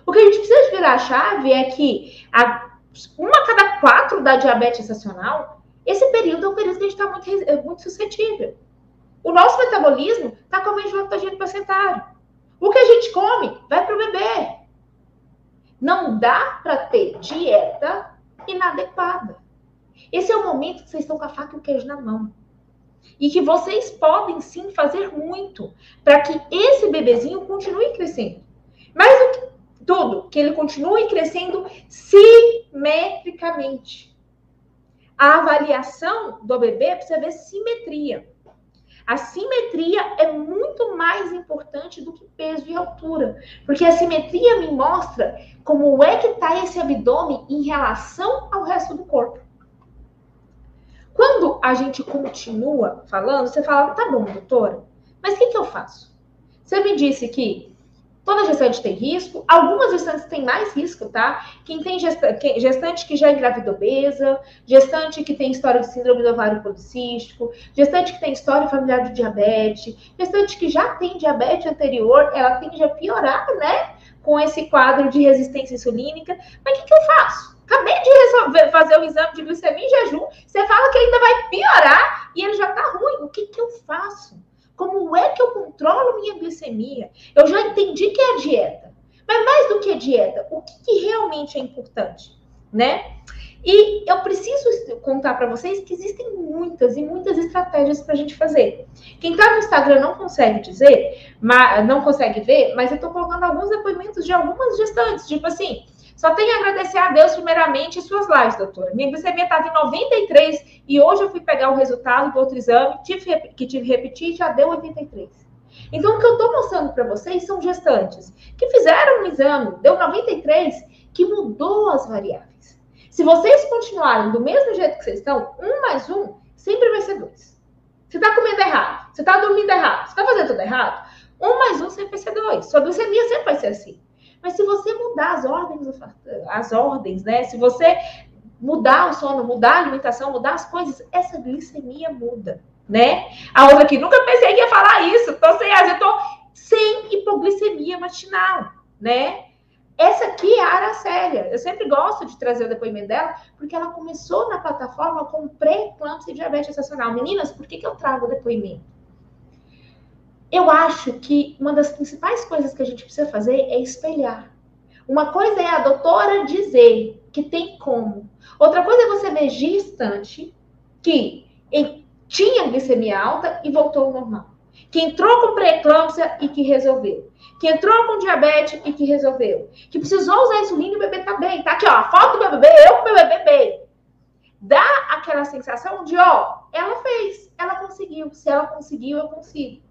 O que a gente precisa virar a chave é que a, uma a cada quatro da diabetes estacional esse período é um período que a gente está muito, é muito suscetível. O nosso metabolismo está com o lactogênio placentário. O que a gente come vai para o bebê. Não dá para ter dieta inadequada. Esse é o momento que vocês estão com a faca e o queijo na mão. E que vocês podem sim fazer muito para que esse bebezinho continue crescendo. Que tudo, que ele continue crescendo simetricamente. A avaliação do bebê precisa ver simetria. A simetria é muito mais importante do que peso e altura, porque a simetria me mostra como é que está esse abdômen em relação ao resto do corpo. Quando a gente continua falando, você fala, tá bom, doutora, mas o que, que eu faço? Você me disse que Toda gestante tem risco, algumas gestantes têm mais risco, tá? Quem tem gestante, que já engravidou obesa, gestante que tem história de síndrome do ovário policístico, gestante que tem história familiar de diabetes, gestante que já tem diabetes anterior, ela tende a piorar, né? Com esse quadro de resistência insulínica. Mas o que, que eu faço? Acabei de resolver, fazer o exame de glicemia em jejum, você fala que ainda vai piorar e ele já tá ruim. O que, que eu faço? Como é que eu controlo minha glicemia? Eu já entendi que é a dieta. Mas mais do que a dieta, o que, que realmente é importante, né? E eu preciso contar para vocês que existem muitas e muitas estratégias para a gente fazer. Quem está no Instagram não consegue dizer, não consegue ver, mas eu estou colocando alguns depoimentos de algumas gestantes, tipo assim, só tenho a agradecer a Deus, primeiramente, e suas lives, doutora. Minha glicemia estava em 93 e hoje eu fui pegar o resultado do outro exame, tive, que tive que repetir, já deu 83. Então, o que eu estou mostrando para vocês são gestantes que fizeram um exame, deu 93, que mudou as variáveis. Se vocês continuarem do mesmo jeito que vocês estão, um mais um sempre vai ser dois. Você está comendo errado, você está dormindo errado, você está fazendo tudo errado, um mais um sempre vai ser dois. Sua glicemia sempre vai ser assim. Mas se você mudar as ordens, as ordens, né? Se você mudar o sono, mudar a alimentação, mudar as coisas, essa glicemia muda, né? A outra aqui, nunca pensei que ia falar isso. Tô sem, eu tô sem hipoglicemia matinal, né? Essa aqui é a Aracélia. Eu sempre gosto de trazer o depoimento dela, porque ela começou na plataforma com pré-eclâmpsia e diabetes estacional. Meninas, por que, que eu trago o depoimento? Eu acho que uma das principais coisas que a gente precisa fazer é espelhar. Uma coisa é a doutora dizer que tem como. Outra coisa é você ver gestante que tinha glicemia alta e voltou ao normal. Que entrou com pré-eclâmpsia e que resolveu. Que entrou com diabetes e que resolveu. Que precisou usar insulina e o bebê tá bem. Tá aqui, ó, a foto do meu bebê, eu com meu bebê bem. Dá aquela sensação de, ó, ela fez, ela conseguiu. Se ela conseguiu, eu consigo.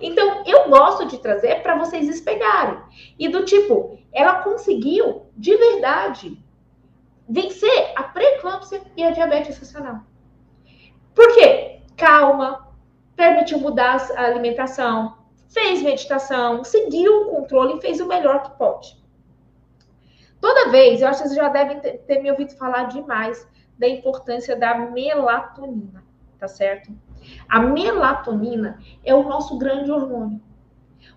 Então, eu gosto de trazer para vocês espelharem. E do tipo, ela conseguiu, de verdade, vencer a pré-eclâmpsia e a diabetes gestacional. Por quê? Calma, permitiu mudar a alimentação, fez meditação, seguiu o controle e fez o melhor que pode. Toda vez, eu acho que vocês já devem ter me ouvido falar demais da importância da melatonina, tá certo? A melatonina é o nosso grande hormônio.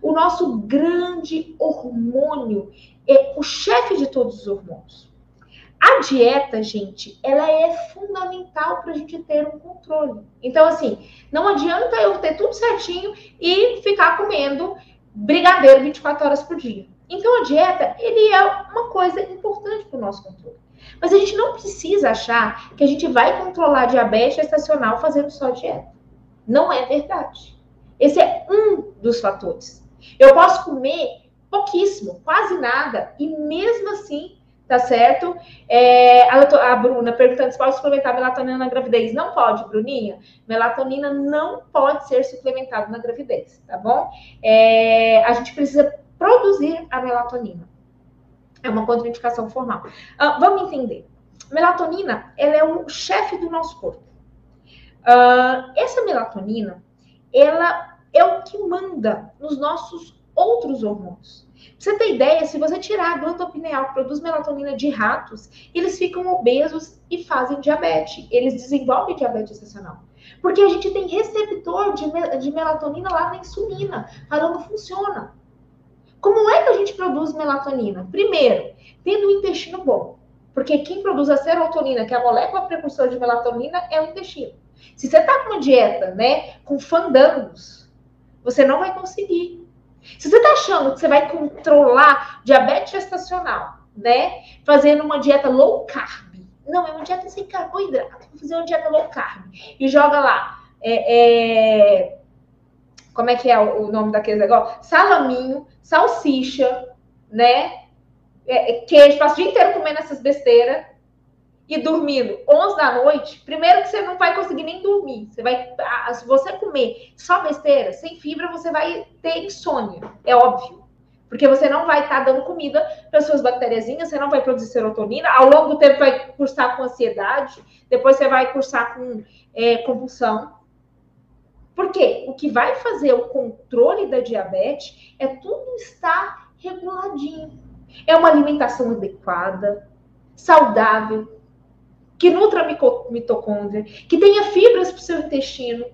O nosso grande hormônio é o chefe de todos os hormônios. A dieta, gente, ela é fundamental para a gente ter um controle. Então, assim, não adianta eu ter tudo certinho e ficar comendo brigadeiro 24 horas por dia. Então, a dieta, ele é uma coisa importante para o nosso controle. Mas a gente não precisa achar que a gente vai controlar diabetes estacional fazendo só dieta. Não é verdade. Esse é um dos fatores. Eu posso comer pouquíssimo, quase nada, e mesmo assim, tá certo? É, a, a, Bruna perguntando se pode suplementar melatonina na gravidez. Não pode, Bruninha. Melatonina não pode ser suplementada na gravidez, tá bom? É, a gente precisa produzir a melatonina. É uma contraindicação formal. Ah, vamos entender. Melatonina, ela é o chefe do nosso corpo. Uh, essa melatonina, ela é o que manda nos nossos outros hormônios. Pra você ter ideia, se você tirar a glândula pineal que produz melatonina de ratos, eles ficam obesos e fazem diabetes. Eles desenvolvem diabetes gestacional. Porque a gente tem receptor de, de melatonina lá na insulina. Falando, funciona. Como é que a gente produz melatonina? Primeiro, tendo o intestino bom. Porque quem produz a serotonina, que é a molécula precursora de melatonina, é o intestino. Se você tá com uma dieta, né, com fandangos, você não vai conseguir. Se você está achando que você vai controlar diabetes gestacional, né? Fazendo uma dieta low carb. Não, é uma dieta sem carboidrato. Vou fazer uma dieta low carb. E joga lá. É, é... Como é que é o nome daquele negócio? Salaminho, salsicha, né? É, é queijo. Passa o dia inteiro comendo essas besteiras e dormindo 11 da noite, primeiro que você não vai conseguir nem dormir. Você vai, se você comer só besteira, sem fibra, você vai ter insônia, é óbvio. Porque você não vai estar tá dando comida para suas bactériazinhas, você não vai produzir serotonina. Ao longo do tempo vai cursar com ansiedade, depois você vai cursar com é, compulsão. Por quê? O que vai fazer o controle da diabetes é tudo estar reguladinho. É uma alimentação adequada, saudável, que nutra a mitocôndria, que tenha fibras para o seu intestino,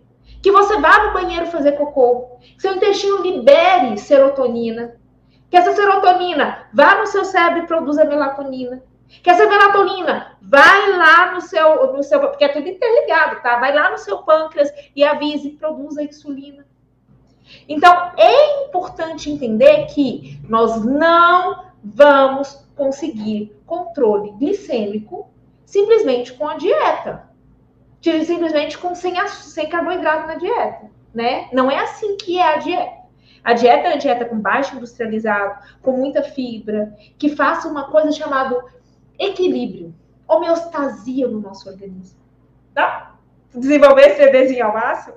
que você vá no banheiro fazer cocô, que seu intestino libere serotonina, que essa serotonina vá no seu cérebro e produza melatonina, que essa melatonina vai lá no seu, no seu, porque é tudo interligado, tá? Vai lá no seu pâncreas e avise, produza insulina. Então, é importante entender que nós não vamos conseguir controle glicêmico simplesmente com a dieta. Simplesmente com sem, sem carboidrato na dieta, né? Não é assim que é a dieta. A dieta é uma dieta com baixo industrializado, com muita fibra, que faça uma coisa chamada equilíbrio, homeostasia no nosso organismo. Tá? Desenvolver esse bebezinho ao máximo.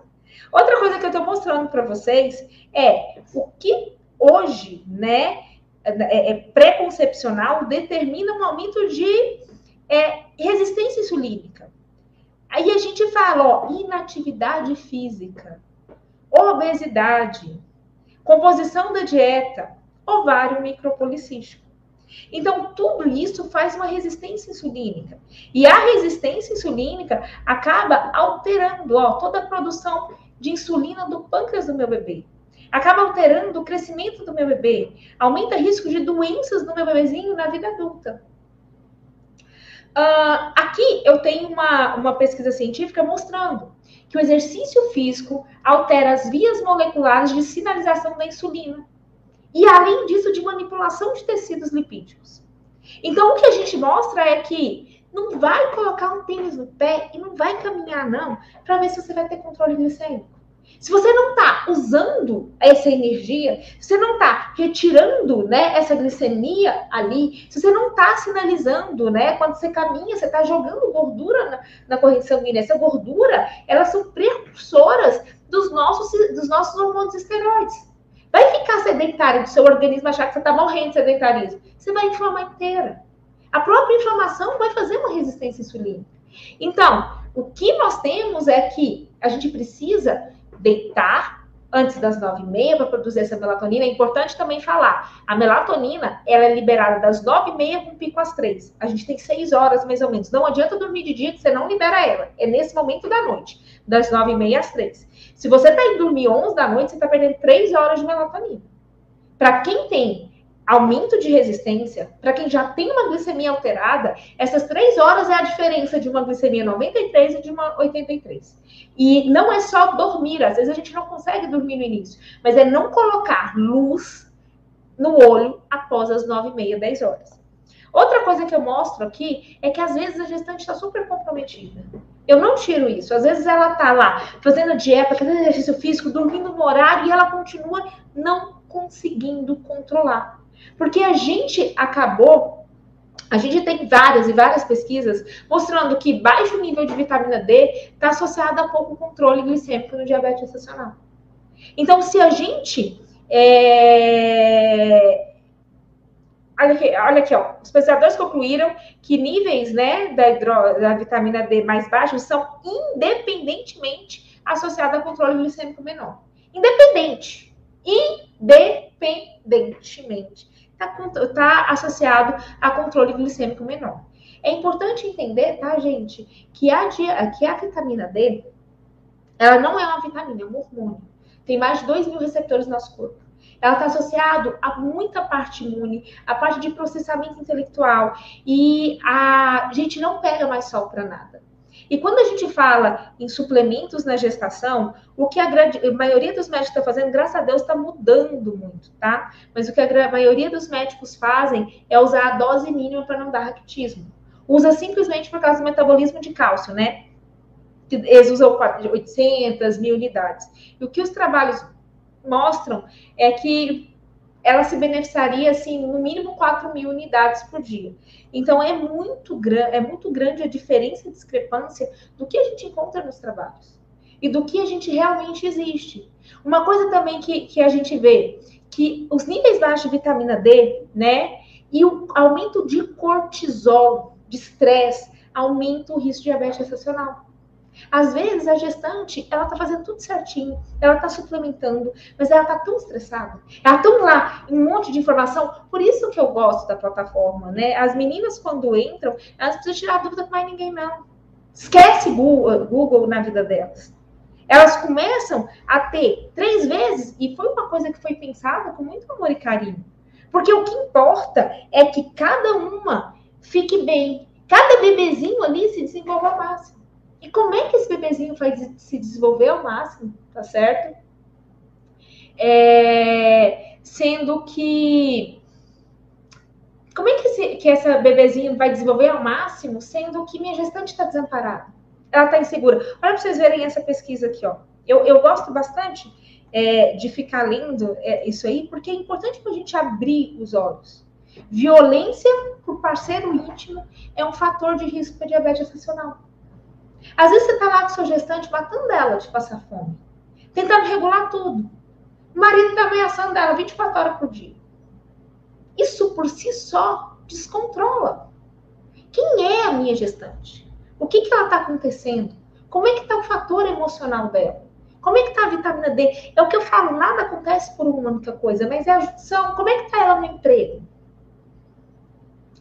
Outra coisa que eu estou mostrando para vocês é o que hoje, né, é, é pré-concepcional determina um aumento de é resistência insulínica. Aí a gente fala, ó, inatividade física, obesidade, composição da dieta, ovário micropolicístico. Então, tudo isso faz uma resistência insulínica. E a resistência insulínica acaba alterando ó, toda a produção de insulina do pâncreas do meu bebê. Acaba alterando o crescimento do meu bebê. Aumenta risco de doenças no meu bebezinho na vida adulta. Uh, aqui eu tenho uma, uma pesquisa científica mostrando que o exercício físico altera as vias moleculares de sinalização da insulina. E além disso, de manipulação de tecidos lipídicos. Então, o que a gente mostra é que não vai colocar um tênis no pé e não vai caminhar, não, para ver se você vai ter controle glicêmico. Se você não está usando essa energia, se você não está retirando né, essa glicemia ali, se você não está sinalizando, né, quando você caminha, você está jogando gordura na, na corrente sanguínea. Essa gordura, elas são precursoras dos nossos, dos nossos hormônios esteroides. Vai ficar sedentário do seu organismo achar que você está morrendo de sedentarismo. Você vai inflamar inteira. A própria inflamação vai fazer uma resistência insulínica. Então, o que nós temos é que a gente precisa deitar antes das nove e meia para produzir essa melatonina. É importante também falar, a melatonina ela é liberada das nove e meia com pico às três. A gente tem seis horas mais ou menos. Não adianta dormir de dia que você não libera ela. É nesse momento da noite, das nove e meia às três. Se você está indo dormir onze da noite, você está perdendo três horas de melatonina. Para quem tem aumento de resistência, para quem já tem uma glicemia alterada, essas três horas é a diferença de uma glicemia 93 e de uma 83. E não é só dormir, às vezes a gente não consegue dormir no início, mas é não colocar luz no olho após as 9 e meia, 10 horas. Outra coisa que eu mostro aqui é que às vezes a gestante está super comprometida. Eu não tiro isso. Às vezes ela está lá fazendo dieta, fazendo exercício físico, dormindo no horário e ela continua não conseguindo controlar. Porque a gente acabou a gente tem várias e várias pesquisas mostrando que baixo nível de vitamina D está associado a pouco controle glicêmico no diabetes gestacional. Então, se a gente. É... Olha, aqui, olha aqui, ó. Os pesquisadores concluíram que níveis né, da, hidro... da vitamina D mais baixos são independentemente associados a controle glicêmico menor. Independente. Independentemente está tá associado a controle glicêmico menor. É importante entender, tá, gente, que a, que a vitamina D, ela não é uma vitamina, é um hormônio. Tem mais de 2 mil receptores no nosso corpo. Ela está associada a muita parte imune, a parte de processamento intelectual. E a gente não pega mais sol para nada. E quando a gente fala em suplementos na gestação, o que a, a maioria dos médicos está fazendo, graças a Deus, está mudando muito, tá? Mas o que a maioria dos médicos fazem é usar a dose mínima para não dar raquitismo. Usa simplesmente por causa do metabolismo de cálcio, né? Eles usam 800, mil unidades. E o que os trabalhos mostram é que ela se beneficiaria, assim, no mínimo 4 mil unidades por dia. Então, é muito, é muito grande a diferença e discrepância do que a gente encontra nos trabalhos e do que a gente realmente existe. Uma coisa também que, que a gente vê, que os níveis baixos de vitamina D, né, e o aumento de cortisol, de estresse, aumenta o risco de diabetes gestacional. Às vezes, a gestante, ela tá fazendo tudo certinho, ela tá suplementando, mas ela tá tão estressada, ela tão lá, um monte de informação. Por isso que eu gosto da plataforma, né? As meninas, quando entram, elas precisam tirar dúvida com mais ninguém, não. Esquece Google, Google na vida delas. Elas começam a ter três vezes, e foi uma coisa que foi pensada com muito amor e carinho. Porque o que importa é que cada uma fique bem, cada bebezinho ali se desenvolva ao máximo. E como é que esse bebezinho vai se desenvolver ao máximo, tá certo? É, sendo que. Como é que, esse, que essa bebezinho vai desenvolver ao máximo, sendo que minha gestante está desamparada? Ela está insegura. Olha para vocês verem essa pesquisa aqui, ó. Eu, eu gosto bastante é, de ficar lendo é, isso aí, porque é importante para a gente abrir os olhos. Violência por parceiro íntimo é um fator de risco para diabetes gestacional. Às vezes você está lá com sua gestante matando ela de passar fome, tentando regular tudo. O marido está ameaçando ela 24 horas por dia. Isso por si só descontrola. Quem é a minha gestante? O que, que ela está acontecendo? Como é que está o fator emocional dela? Como é que está a vitamina D? É o que eu falo, nada acontece por uma única coisa, mas é a junção. Como é que está ela no emprego?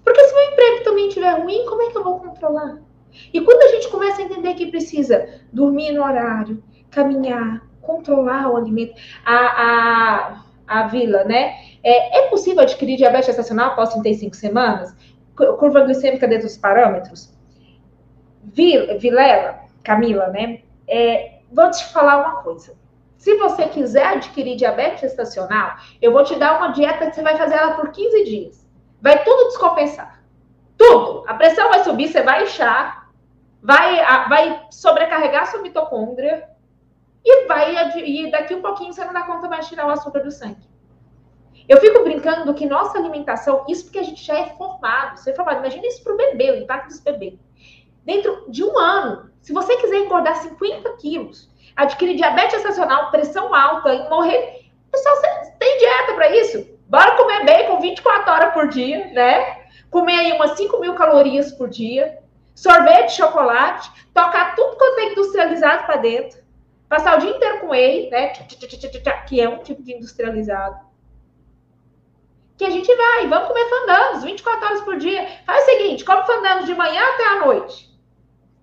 Porque se meu emprego também estiver ruim, como é que eu vou controlar? E quando a gente começa a entender que precisa dormir no horário, caminhar, controlar o alimento, a, a, a vila, né? É, é possível adquirir diabetes gestacional após 35 semanas? Curva glicêmica dentro dos parâmetros? Vilela, Camila, né? É, vou te falar uma coisa. Se você quiser adquirir diabetes gestacional, eu vou te dar uma dieta que você vai fazer ela por 15 dias. Vai tudo descompensar. Tudo. A pressão vai subir, você vai inchar, vai, vai sobrecarregar sua mitocôndria e vai e daqui um pouquinho você não dá conta mais de tirar o açúcar do sangue. Eu fico brincando que nossa alimentação, isso porque a gente já é formado, você é formado, imagina isso para o bebê, o impacto dos bebês. Dentro de um ano, se você quiser engordar 50 quilos, adquirir diabetes estacional, pressão alta e morrer, pessoal, você tem dieta para isso? Bora comer bacon 24 horas por dia, né? Comer aí umas 5 mil calorias por dia sorvete, chocolate, tocar tudo quanto é industrializado para dentro, passar o dia inteiro com whey, né? Que é um tipo de industrializado. Que a gente vai, vamos comer fandangos 24 horas por dia. Faz o seguinte, come fandangos de manhã até a noite.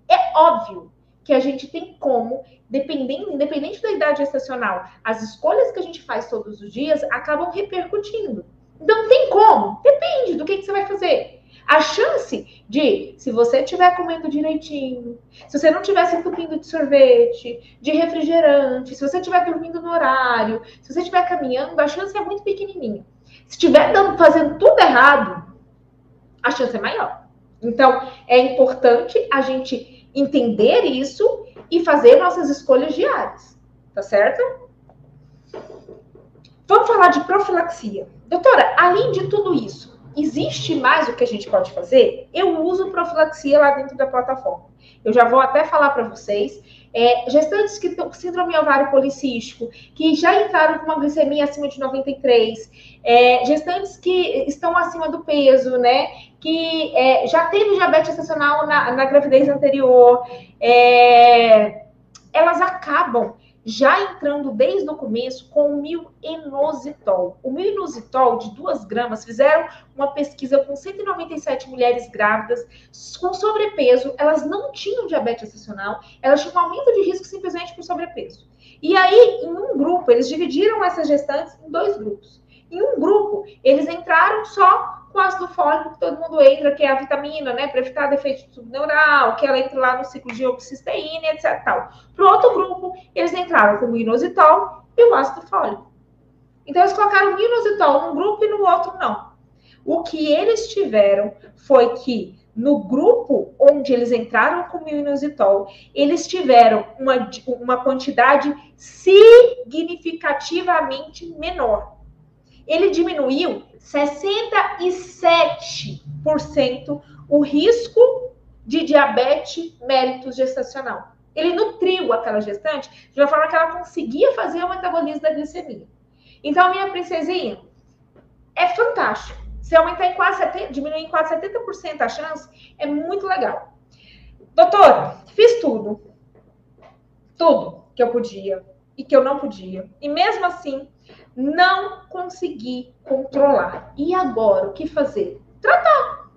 É óbvio que a gente tem como, dependendo, independente da idade gestacional, as escolhas que a gente faz todos os dias acabam repercutindo. Então, tem como? Depende do que, que você vai fazer. A chance de, se você estiver comendo direitinho, se você não estiver se entupindo de sorvete, de refrigerante, se você estiver dormindo no horário, se você estiver caminhando, a chance é muito pequenininha. Se estiver fazendo tudo errado, a chance é maior. Então, é importante a gente entender isso e fazer nossas escolhas diárias, tá certo? Vamos falar de profilaxia. Doutora, além de tudo isso, existe mais o que a gente pode fazer? Eu uso profilaxia lá dentro da plataforma. Eu já vou até falar para vocês. É, gestantes que estão com síndrome ovário policístico, que já entraram com uma glicemia acima de 93, é, gestantes que estão acima do peso, né? Que é, já teve diabetes gestacional na, na gravidez anterior, é, elas acabam já entrando desde o começo com o milenoxitol. O milenoxitol de 2 gramas, fizeram uma pesquisa com 197 mulheres grávidas com sobrepeso, elas não tinham diabetes gestacional, elas tinham um aumento de risco simplesmente por sobrepeso. E aí, em um grupo, eles dividiram essas gestantes em dois grupos. Em um grupo, eles entraram só com ácido fólico, que todo mundo entra, que é a vitamina, né, para evitar defeito subneural, que ela entra lá no ciclo de oxicisteína, etc. Para o outro grupo, eles entraram com o inositol e o ácido fólico. Então, eles colocaram o inositol num grupo e no outro não. O que eles tiveram foi que no grupo onde eles entraram com o inositol, eles tiveram uma, uma quantidade significativamente menor. Ele diminuiu 67% o risco de diabetes mellitus gestacional. Ele nutriu aquela gestante de uma forma que ela conseguia fazer o metabolismo da glicemia. Então, minha princesinha, é fantástico. Se aumentar em quase 70, diminuir em quase 70% a chance, é muito legal. Doutora, fiz tudo. Tudo que eu podia e que eu não podia. E mesmo assim, não consegui controlar. E agora, o que fazer? Tratar.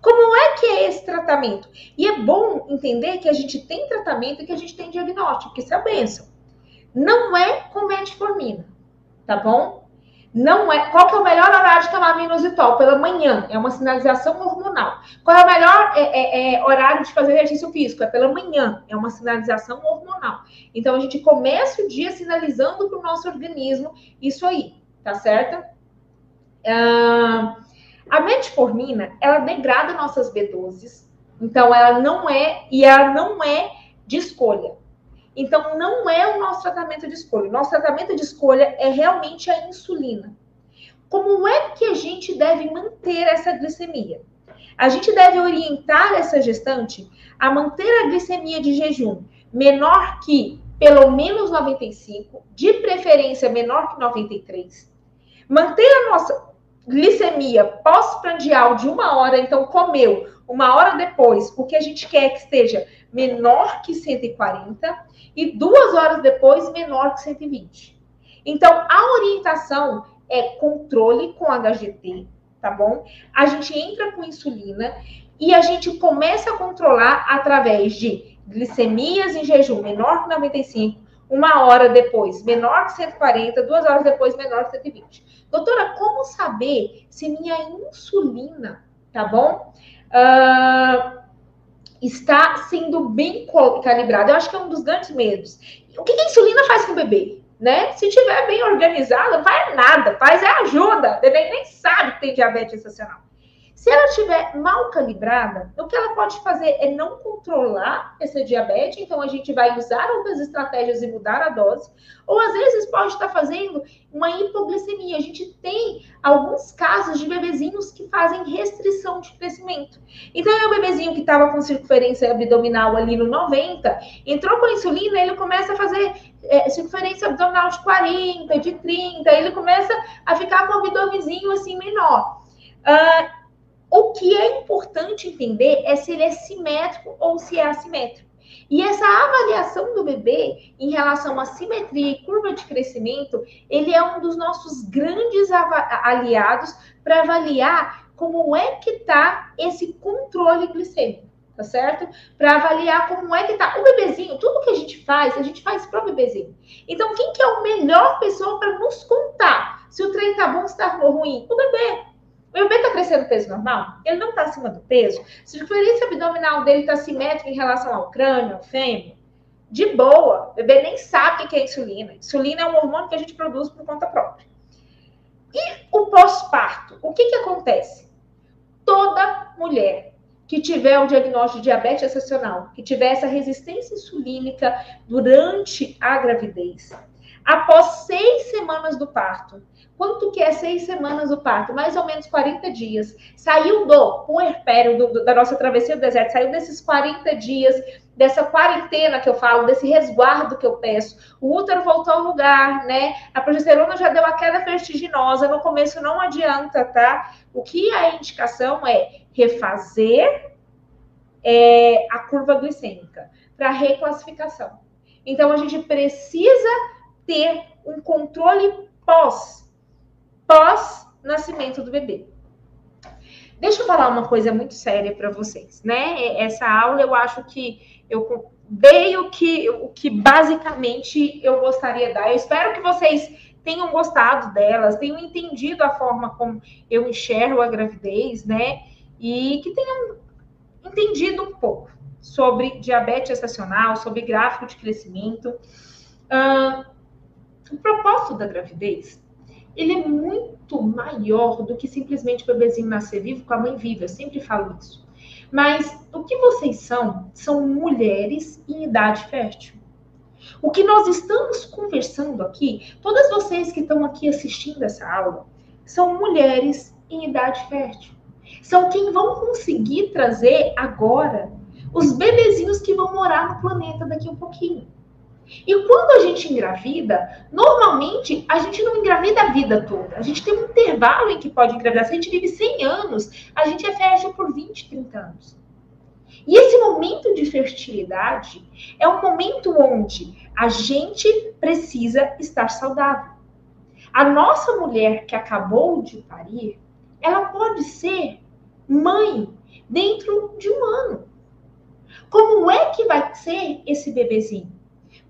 Como é que é esse tratamento? E é bom entender que a gente tem tratamento e que a gente tem diagnóstico, que isso é a benção. Não é com metformina, tá bom? Não é. Qual que é o melhor horário de tomar minoxidil? Pela manhã. É uma sinalização hormonal. Qual é o melhor é, é, é, horário de fazer exercício físico? É pela manhã. É uma sinalização hormonal. Então a gente começa o dia sinalizando para o nosso organismo isso aí, tá certo? Ah, a metformina ela degrada nossas B12. Então ela não é e ela não é de escolha. Então, não é o nosso tratamento de escolha. O nosso tratamento de escolha é realmente a insulina. Como é que a gente deve manter essa glicemia? A gente deve orientar essa gestante a manter a glicemia de jejum menor que pelo menos 95, de preferência menor que 93. Manter a nossa glicemia pós-prandial de uma hora, então comeu uma hora depois, o que a gente quer que esteja menor que 140 e duas horas depois menor que 120. Então, a orientação é controle com HGT, tá bom? A gente entra com insulina e a gente começa a controlar através de glicemias em jejum menor que 95, uma hora depois menor que 140, duas horas depois menor que 120. Doutora, como saber se minha insulina, tá bom? Uh, está sendo bem calibrado. Eu acho que é um dos grandes medos. O que a insulina faz com o bebê? Né? Se tiver bem organizado, não faz nada, faz é ajuda. O bebê nem sabe que tem diabetes gestacional. Se ela estiver mal calibrada, o que ela pode fazer é não controlar esse diabetes, então a gente vai usar outras estratégias e mudar a dose, ou às vezes pode estar fazendo uma hipoglicemia. A gente tem alguns casos de bebezinhos que fazem restrição de crescimento. Então é o bebezinho que estava com circunferência abdominal ali no 90, entrou com insulina, ele começa a fazer é, circunferência abdominal de 40, de 30, ele começa a ficar com o abdomezinho assim menor. Uh, o que é importante entender é se ele é simétrico ou se é assimétrico. E essa avaliação do bebê em relação à simetria e curva de crescimento, ele é um dos nossos grandes aliados para avaliar como é que está esse controle glicêmico, tá certo? Para avaliar como é que tá o bebezinho, tudo que a gente faz, a gente faz para o bebezinho. Então, quem que é a melhor pessoa para nos contar se o trem tá bom, se tá ruim? O bebê. O bebê está crescendo peso normal? Ele não está acima do peso? Se a diferença abdominal dele está simétrica em relação ao crânio, ao fêmur, de boa. O bebê nem sabe o que é insulina. Insulina é um hormônio que a gente produz por conta própria. E o pós-parto? O que, que acontece? Toda mulher que tiver o diagnóstico de diabetes gestacional, que tiver essa resistência insulínica durante a gravidez, após seis semanas do parto, Quanto que é seis semanas o parto? Mais ou menos 40 dias. Saiu do puerpério, do, do, da nossa travessia do deserto, saiu desses 40 dias, dessa quarentena que eu falo, desse resguardo que eu peço. O útero voltou ao lugar, né? A progesterona já deu a queda vertiginosa. No começo não adianta, tá? O que a indicação é refazer é, a curva glicêmica para reclassificação. Então, a gente precisa ter um controle pós pós-nascimento do bebê. Deixa eu falar uma coisa muito séria para vocês, né? Essa aula eu acho que eu dei o que, o que basicamente eu gostaria de dar. Eu espero que vocês tenham gostado delas, tenham entendido a forma como eu enxergo a gravidez, né? E que tenham entendido um pouco sobre diabetes gestacional, sobre gráfico de crescimento. Uh, o propósito da gravidez, ele é muito maior do que simplesmente o bebezinho nascer vivo com a mãe viva. Eu sempre falo isso. Mas o que vocês são, são mulheres em idade fértil. O que nós estamos conversando aqui, todas vocês que estão aqui assistindo essa aula, são mulheres em idade fértil. São quem vão conseguir trazer agora os bebezinhos que vão morar no planeta daqui a um pouquinho. E quando a gente engravida, normalmente a gente não engravida a vida toda. A gente tem um intervalo em que pode engravidar. Se a gente vive 100 anos, a gente é fértil por 20, 30 anos. E esse momento de fertilidade é um momento onde a gente precisa estar saudável. A nossa mulher que acabou de parir, ela pode ser mãe dentro de um ano. Como é que vai ser esse bebezinho?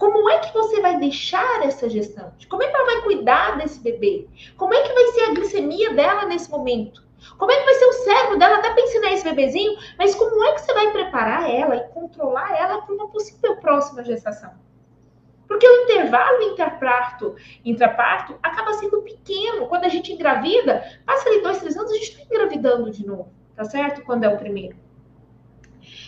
Como é que você vai deixar essa gestante? Como é que ela vai cuidar desse bebê? Como é que vai ser a glicemia dela nesse momento? Como é que vai ser o cérebro dela até para ensinar esse bebezinho? Mas como é que você vai preparar ela e controlar ela para uma possível próxima gestação? Porque o intervalo intraparto, intraparto acaba sendo pequeno. Quando a gente engravida, passa ali dois, três anos, a gente está engravidando de novo, tá certo? Quando é o primeiro.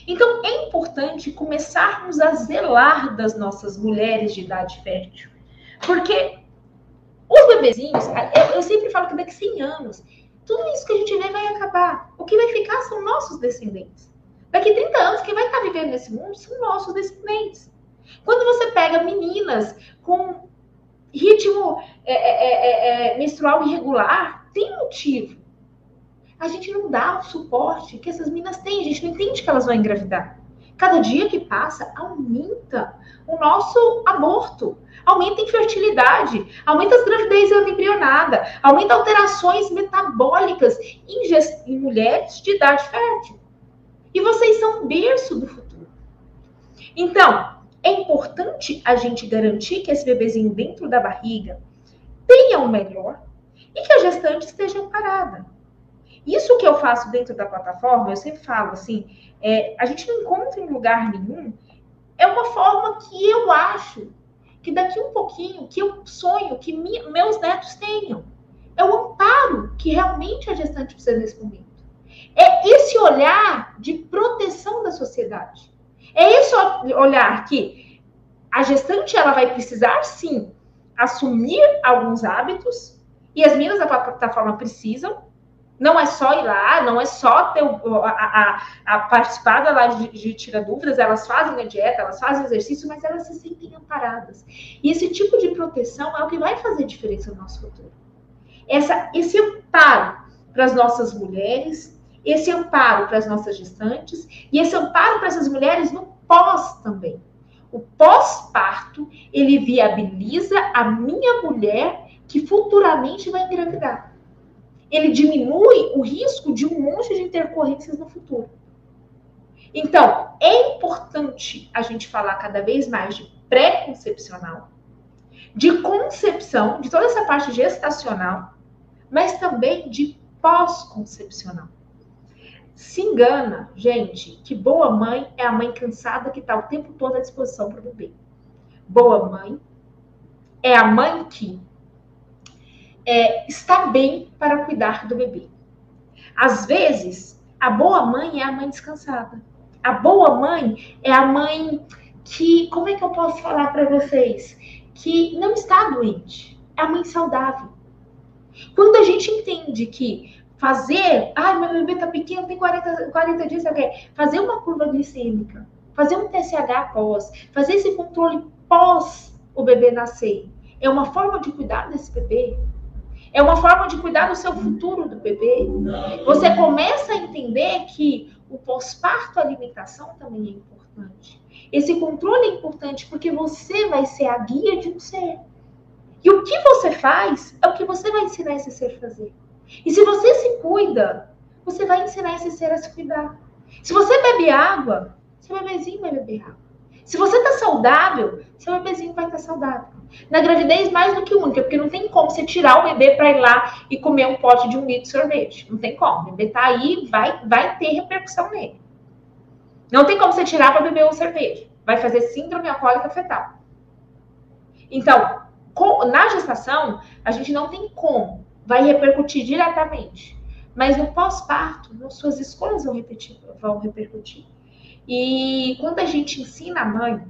Então, é importante começarmos a zelar das nossas mulheres de idade fértil. Porque os bebezinhos, eu sempre falo que daqui a 100 anos, tudo isso que a gente vê vai acabar. O que vai ficar são nossos descendentes. Daqui a 30 anos, quem vai estar vivendo nesse mundo são nossos descendentes. Quando você pega meninas com ritmo é, é, é, é menstrual irregular, tem motivo a gente não dá o suporte que essas meninas têm, a gente não entende que elas vão engravidar. Cada dia que passa, aumenta o nosso aborto, aumenta a infertilidade, aumenta as gravidez embrionada, aumenta alterações metabólicas em, em mulheres de idade fértil. E vocês são berço do futuro. Então, é importante a gente garantir que esse bebezinho dentro da barriga tenha o melhor e que a gestante esteja amparada. Isso que eu faço dentro da plataforma, eu sempre falo assim, é, a gente não encontra em lugar nenhum, é uma forma que eu acho que daqui um pouquinho, que eu sonho que meus netos tenham. É o amparo que realmente a gestante precisa nesse momento. É esse olhar de proteção da sociedade. É esse olhar que a gestante ela vai precisar sim assumir alguns hábitos e as meninas da plataforma precisam, não é só ir lá, não é só ter a, a, a participar da live de, de Tira Dúvidas, elas fazem a dieta, elas fazem exercício, mas elas se sentem amparadas. E esse tipo de proteção é o que vai fazer diferença no nosso futuro. Essa, esse amparo para as nossas mulheres, esse amparo para as nossas gestantes e esse amparo para essas mulheres no pós também. O pós-parto, ele viabiliza a minha mulher que futuramente vai engravidar ele diminui o risco de um monte de intercorrências no futuro. Então, é importante a gente falar cada vez mais de pré-concepcional, de concepção, de toda essa parte gestacional, mas também de pós-concepcional. Se engana, gente, que boa mãe é a mãe cansada que está o tempo todo à disposição para o bebê. Boa mãe é a mãe que é, está bem para cuidar do bebê. Às vezes, a boa mãe é a mãe descansada. A boa mãe é a mãe que, como é que eu posso falar para vocês? Que não está doente. É a mãe saudável. Quando a gente entende que fazer, ah, meu bebê tá pequeno, tem 40, 40 dias, okay. fazer uma curva glicêmica, fazer um TSH pós, fazer esse controle pós o bebê nascer, é uma forma de cuidar desse bebê é uma forma de cuidar do seu futuro do bebê. Você começa a entender que o pós-parto, alimentação também é importante. Esse controle é importante porque você vai ser a guia de um ser. E o que você faz é o que você vai ensinar esse ser a fazer. E se você se cuida, você vai ensinar esse ser a se cuidar. Se você bebe água, seu bebezinho vai beber água. Se você está saudável, seu bebezinho vai estar tá saudável. Na gravidez, mais do que única, porque não tem como você tirar o bebê para ir lá e comer um pote de um litro de sorvete. Não tem como. O bebê tá aí, vai, vai ter repercussão nele. Não tem como você tirar para beber um cerveja. Vai fazer síndrome alcoólica fetal. Então, na gestação, a gente não tem como. Vai repercutir diretamente. Mas no pós-parto, suas escolhas vão, repetir, vão repercutir. E quando a gente ensina a mãe,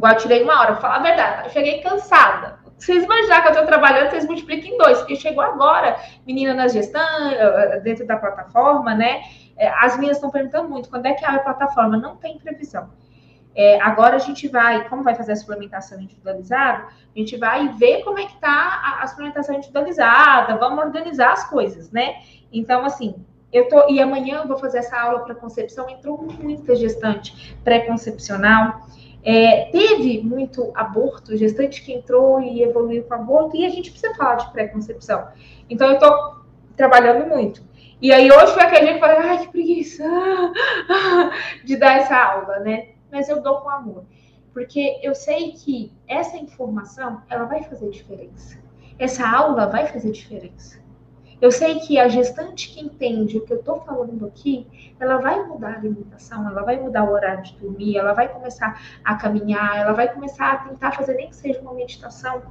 igual eu tirei uma hora, falar a verdade, eu cheguei cansada. Vocês imaginam que eu estou trabalhando, vocês multiplicam em dois, porque chegou agora, menina nas gestantes, dentro da plataforma, né? É, as meninas estão perguntando muito, quando é que abre a plataforma? Não tem previsão. É, agora a gente vai, como vai fazer a suplementação individualizada, a gente vai ver como é que está a, a suplementação individualizada, vamos organizar as coisas, né? Então, assim, eu tô, e amanhã eu vou fazer essa aula para concepção. Entrou muita gestante pré-concepcional. É, teve muito aborto, gestante que entrou e evoluiu com aborto, e a gente precisa falar de pré-concepção. Então, eu estou trabalhando muito. E aí, hoje foi aquele dia que eu falei, ai, que preguiça de dar essa aula, né? Mas eu dou com amor. Porque eu sei que essa informação, ela vai fazer diferença. Essa aula vai fazer diferença. Eu sei que a gestante que entende o que eu estou falando aqui, ela vai mudar a alimentação, ela vai mudar o horário de dormir, ela vai começar a caminhar, ela vai começar a tentar fazer nem que seja uma meditação.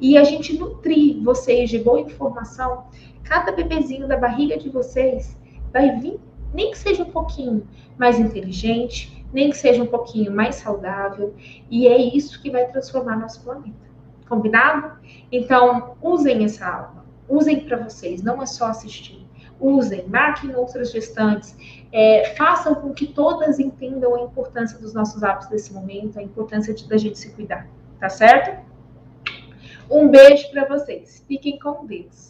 E a gente nutrir vocês de boa informação, cada bebezinho da barriga de vocês vai vir, nem que seja um pouquinho mais inteligente, nem que seja um pouquinho mais saudável, e é isso que vai transformar nosso planeta. Combinado? Então, usem essa aula usem para vocês, não é só assistir. Usem, marquem outras gestantes, é, façam com que todas entendam a importância dos nossos hábitos nesse momento, a importância de, da gente se cuidar, tá certo? Um beijo para vocês. Fiquem com Deus.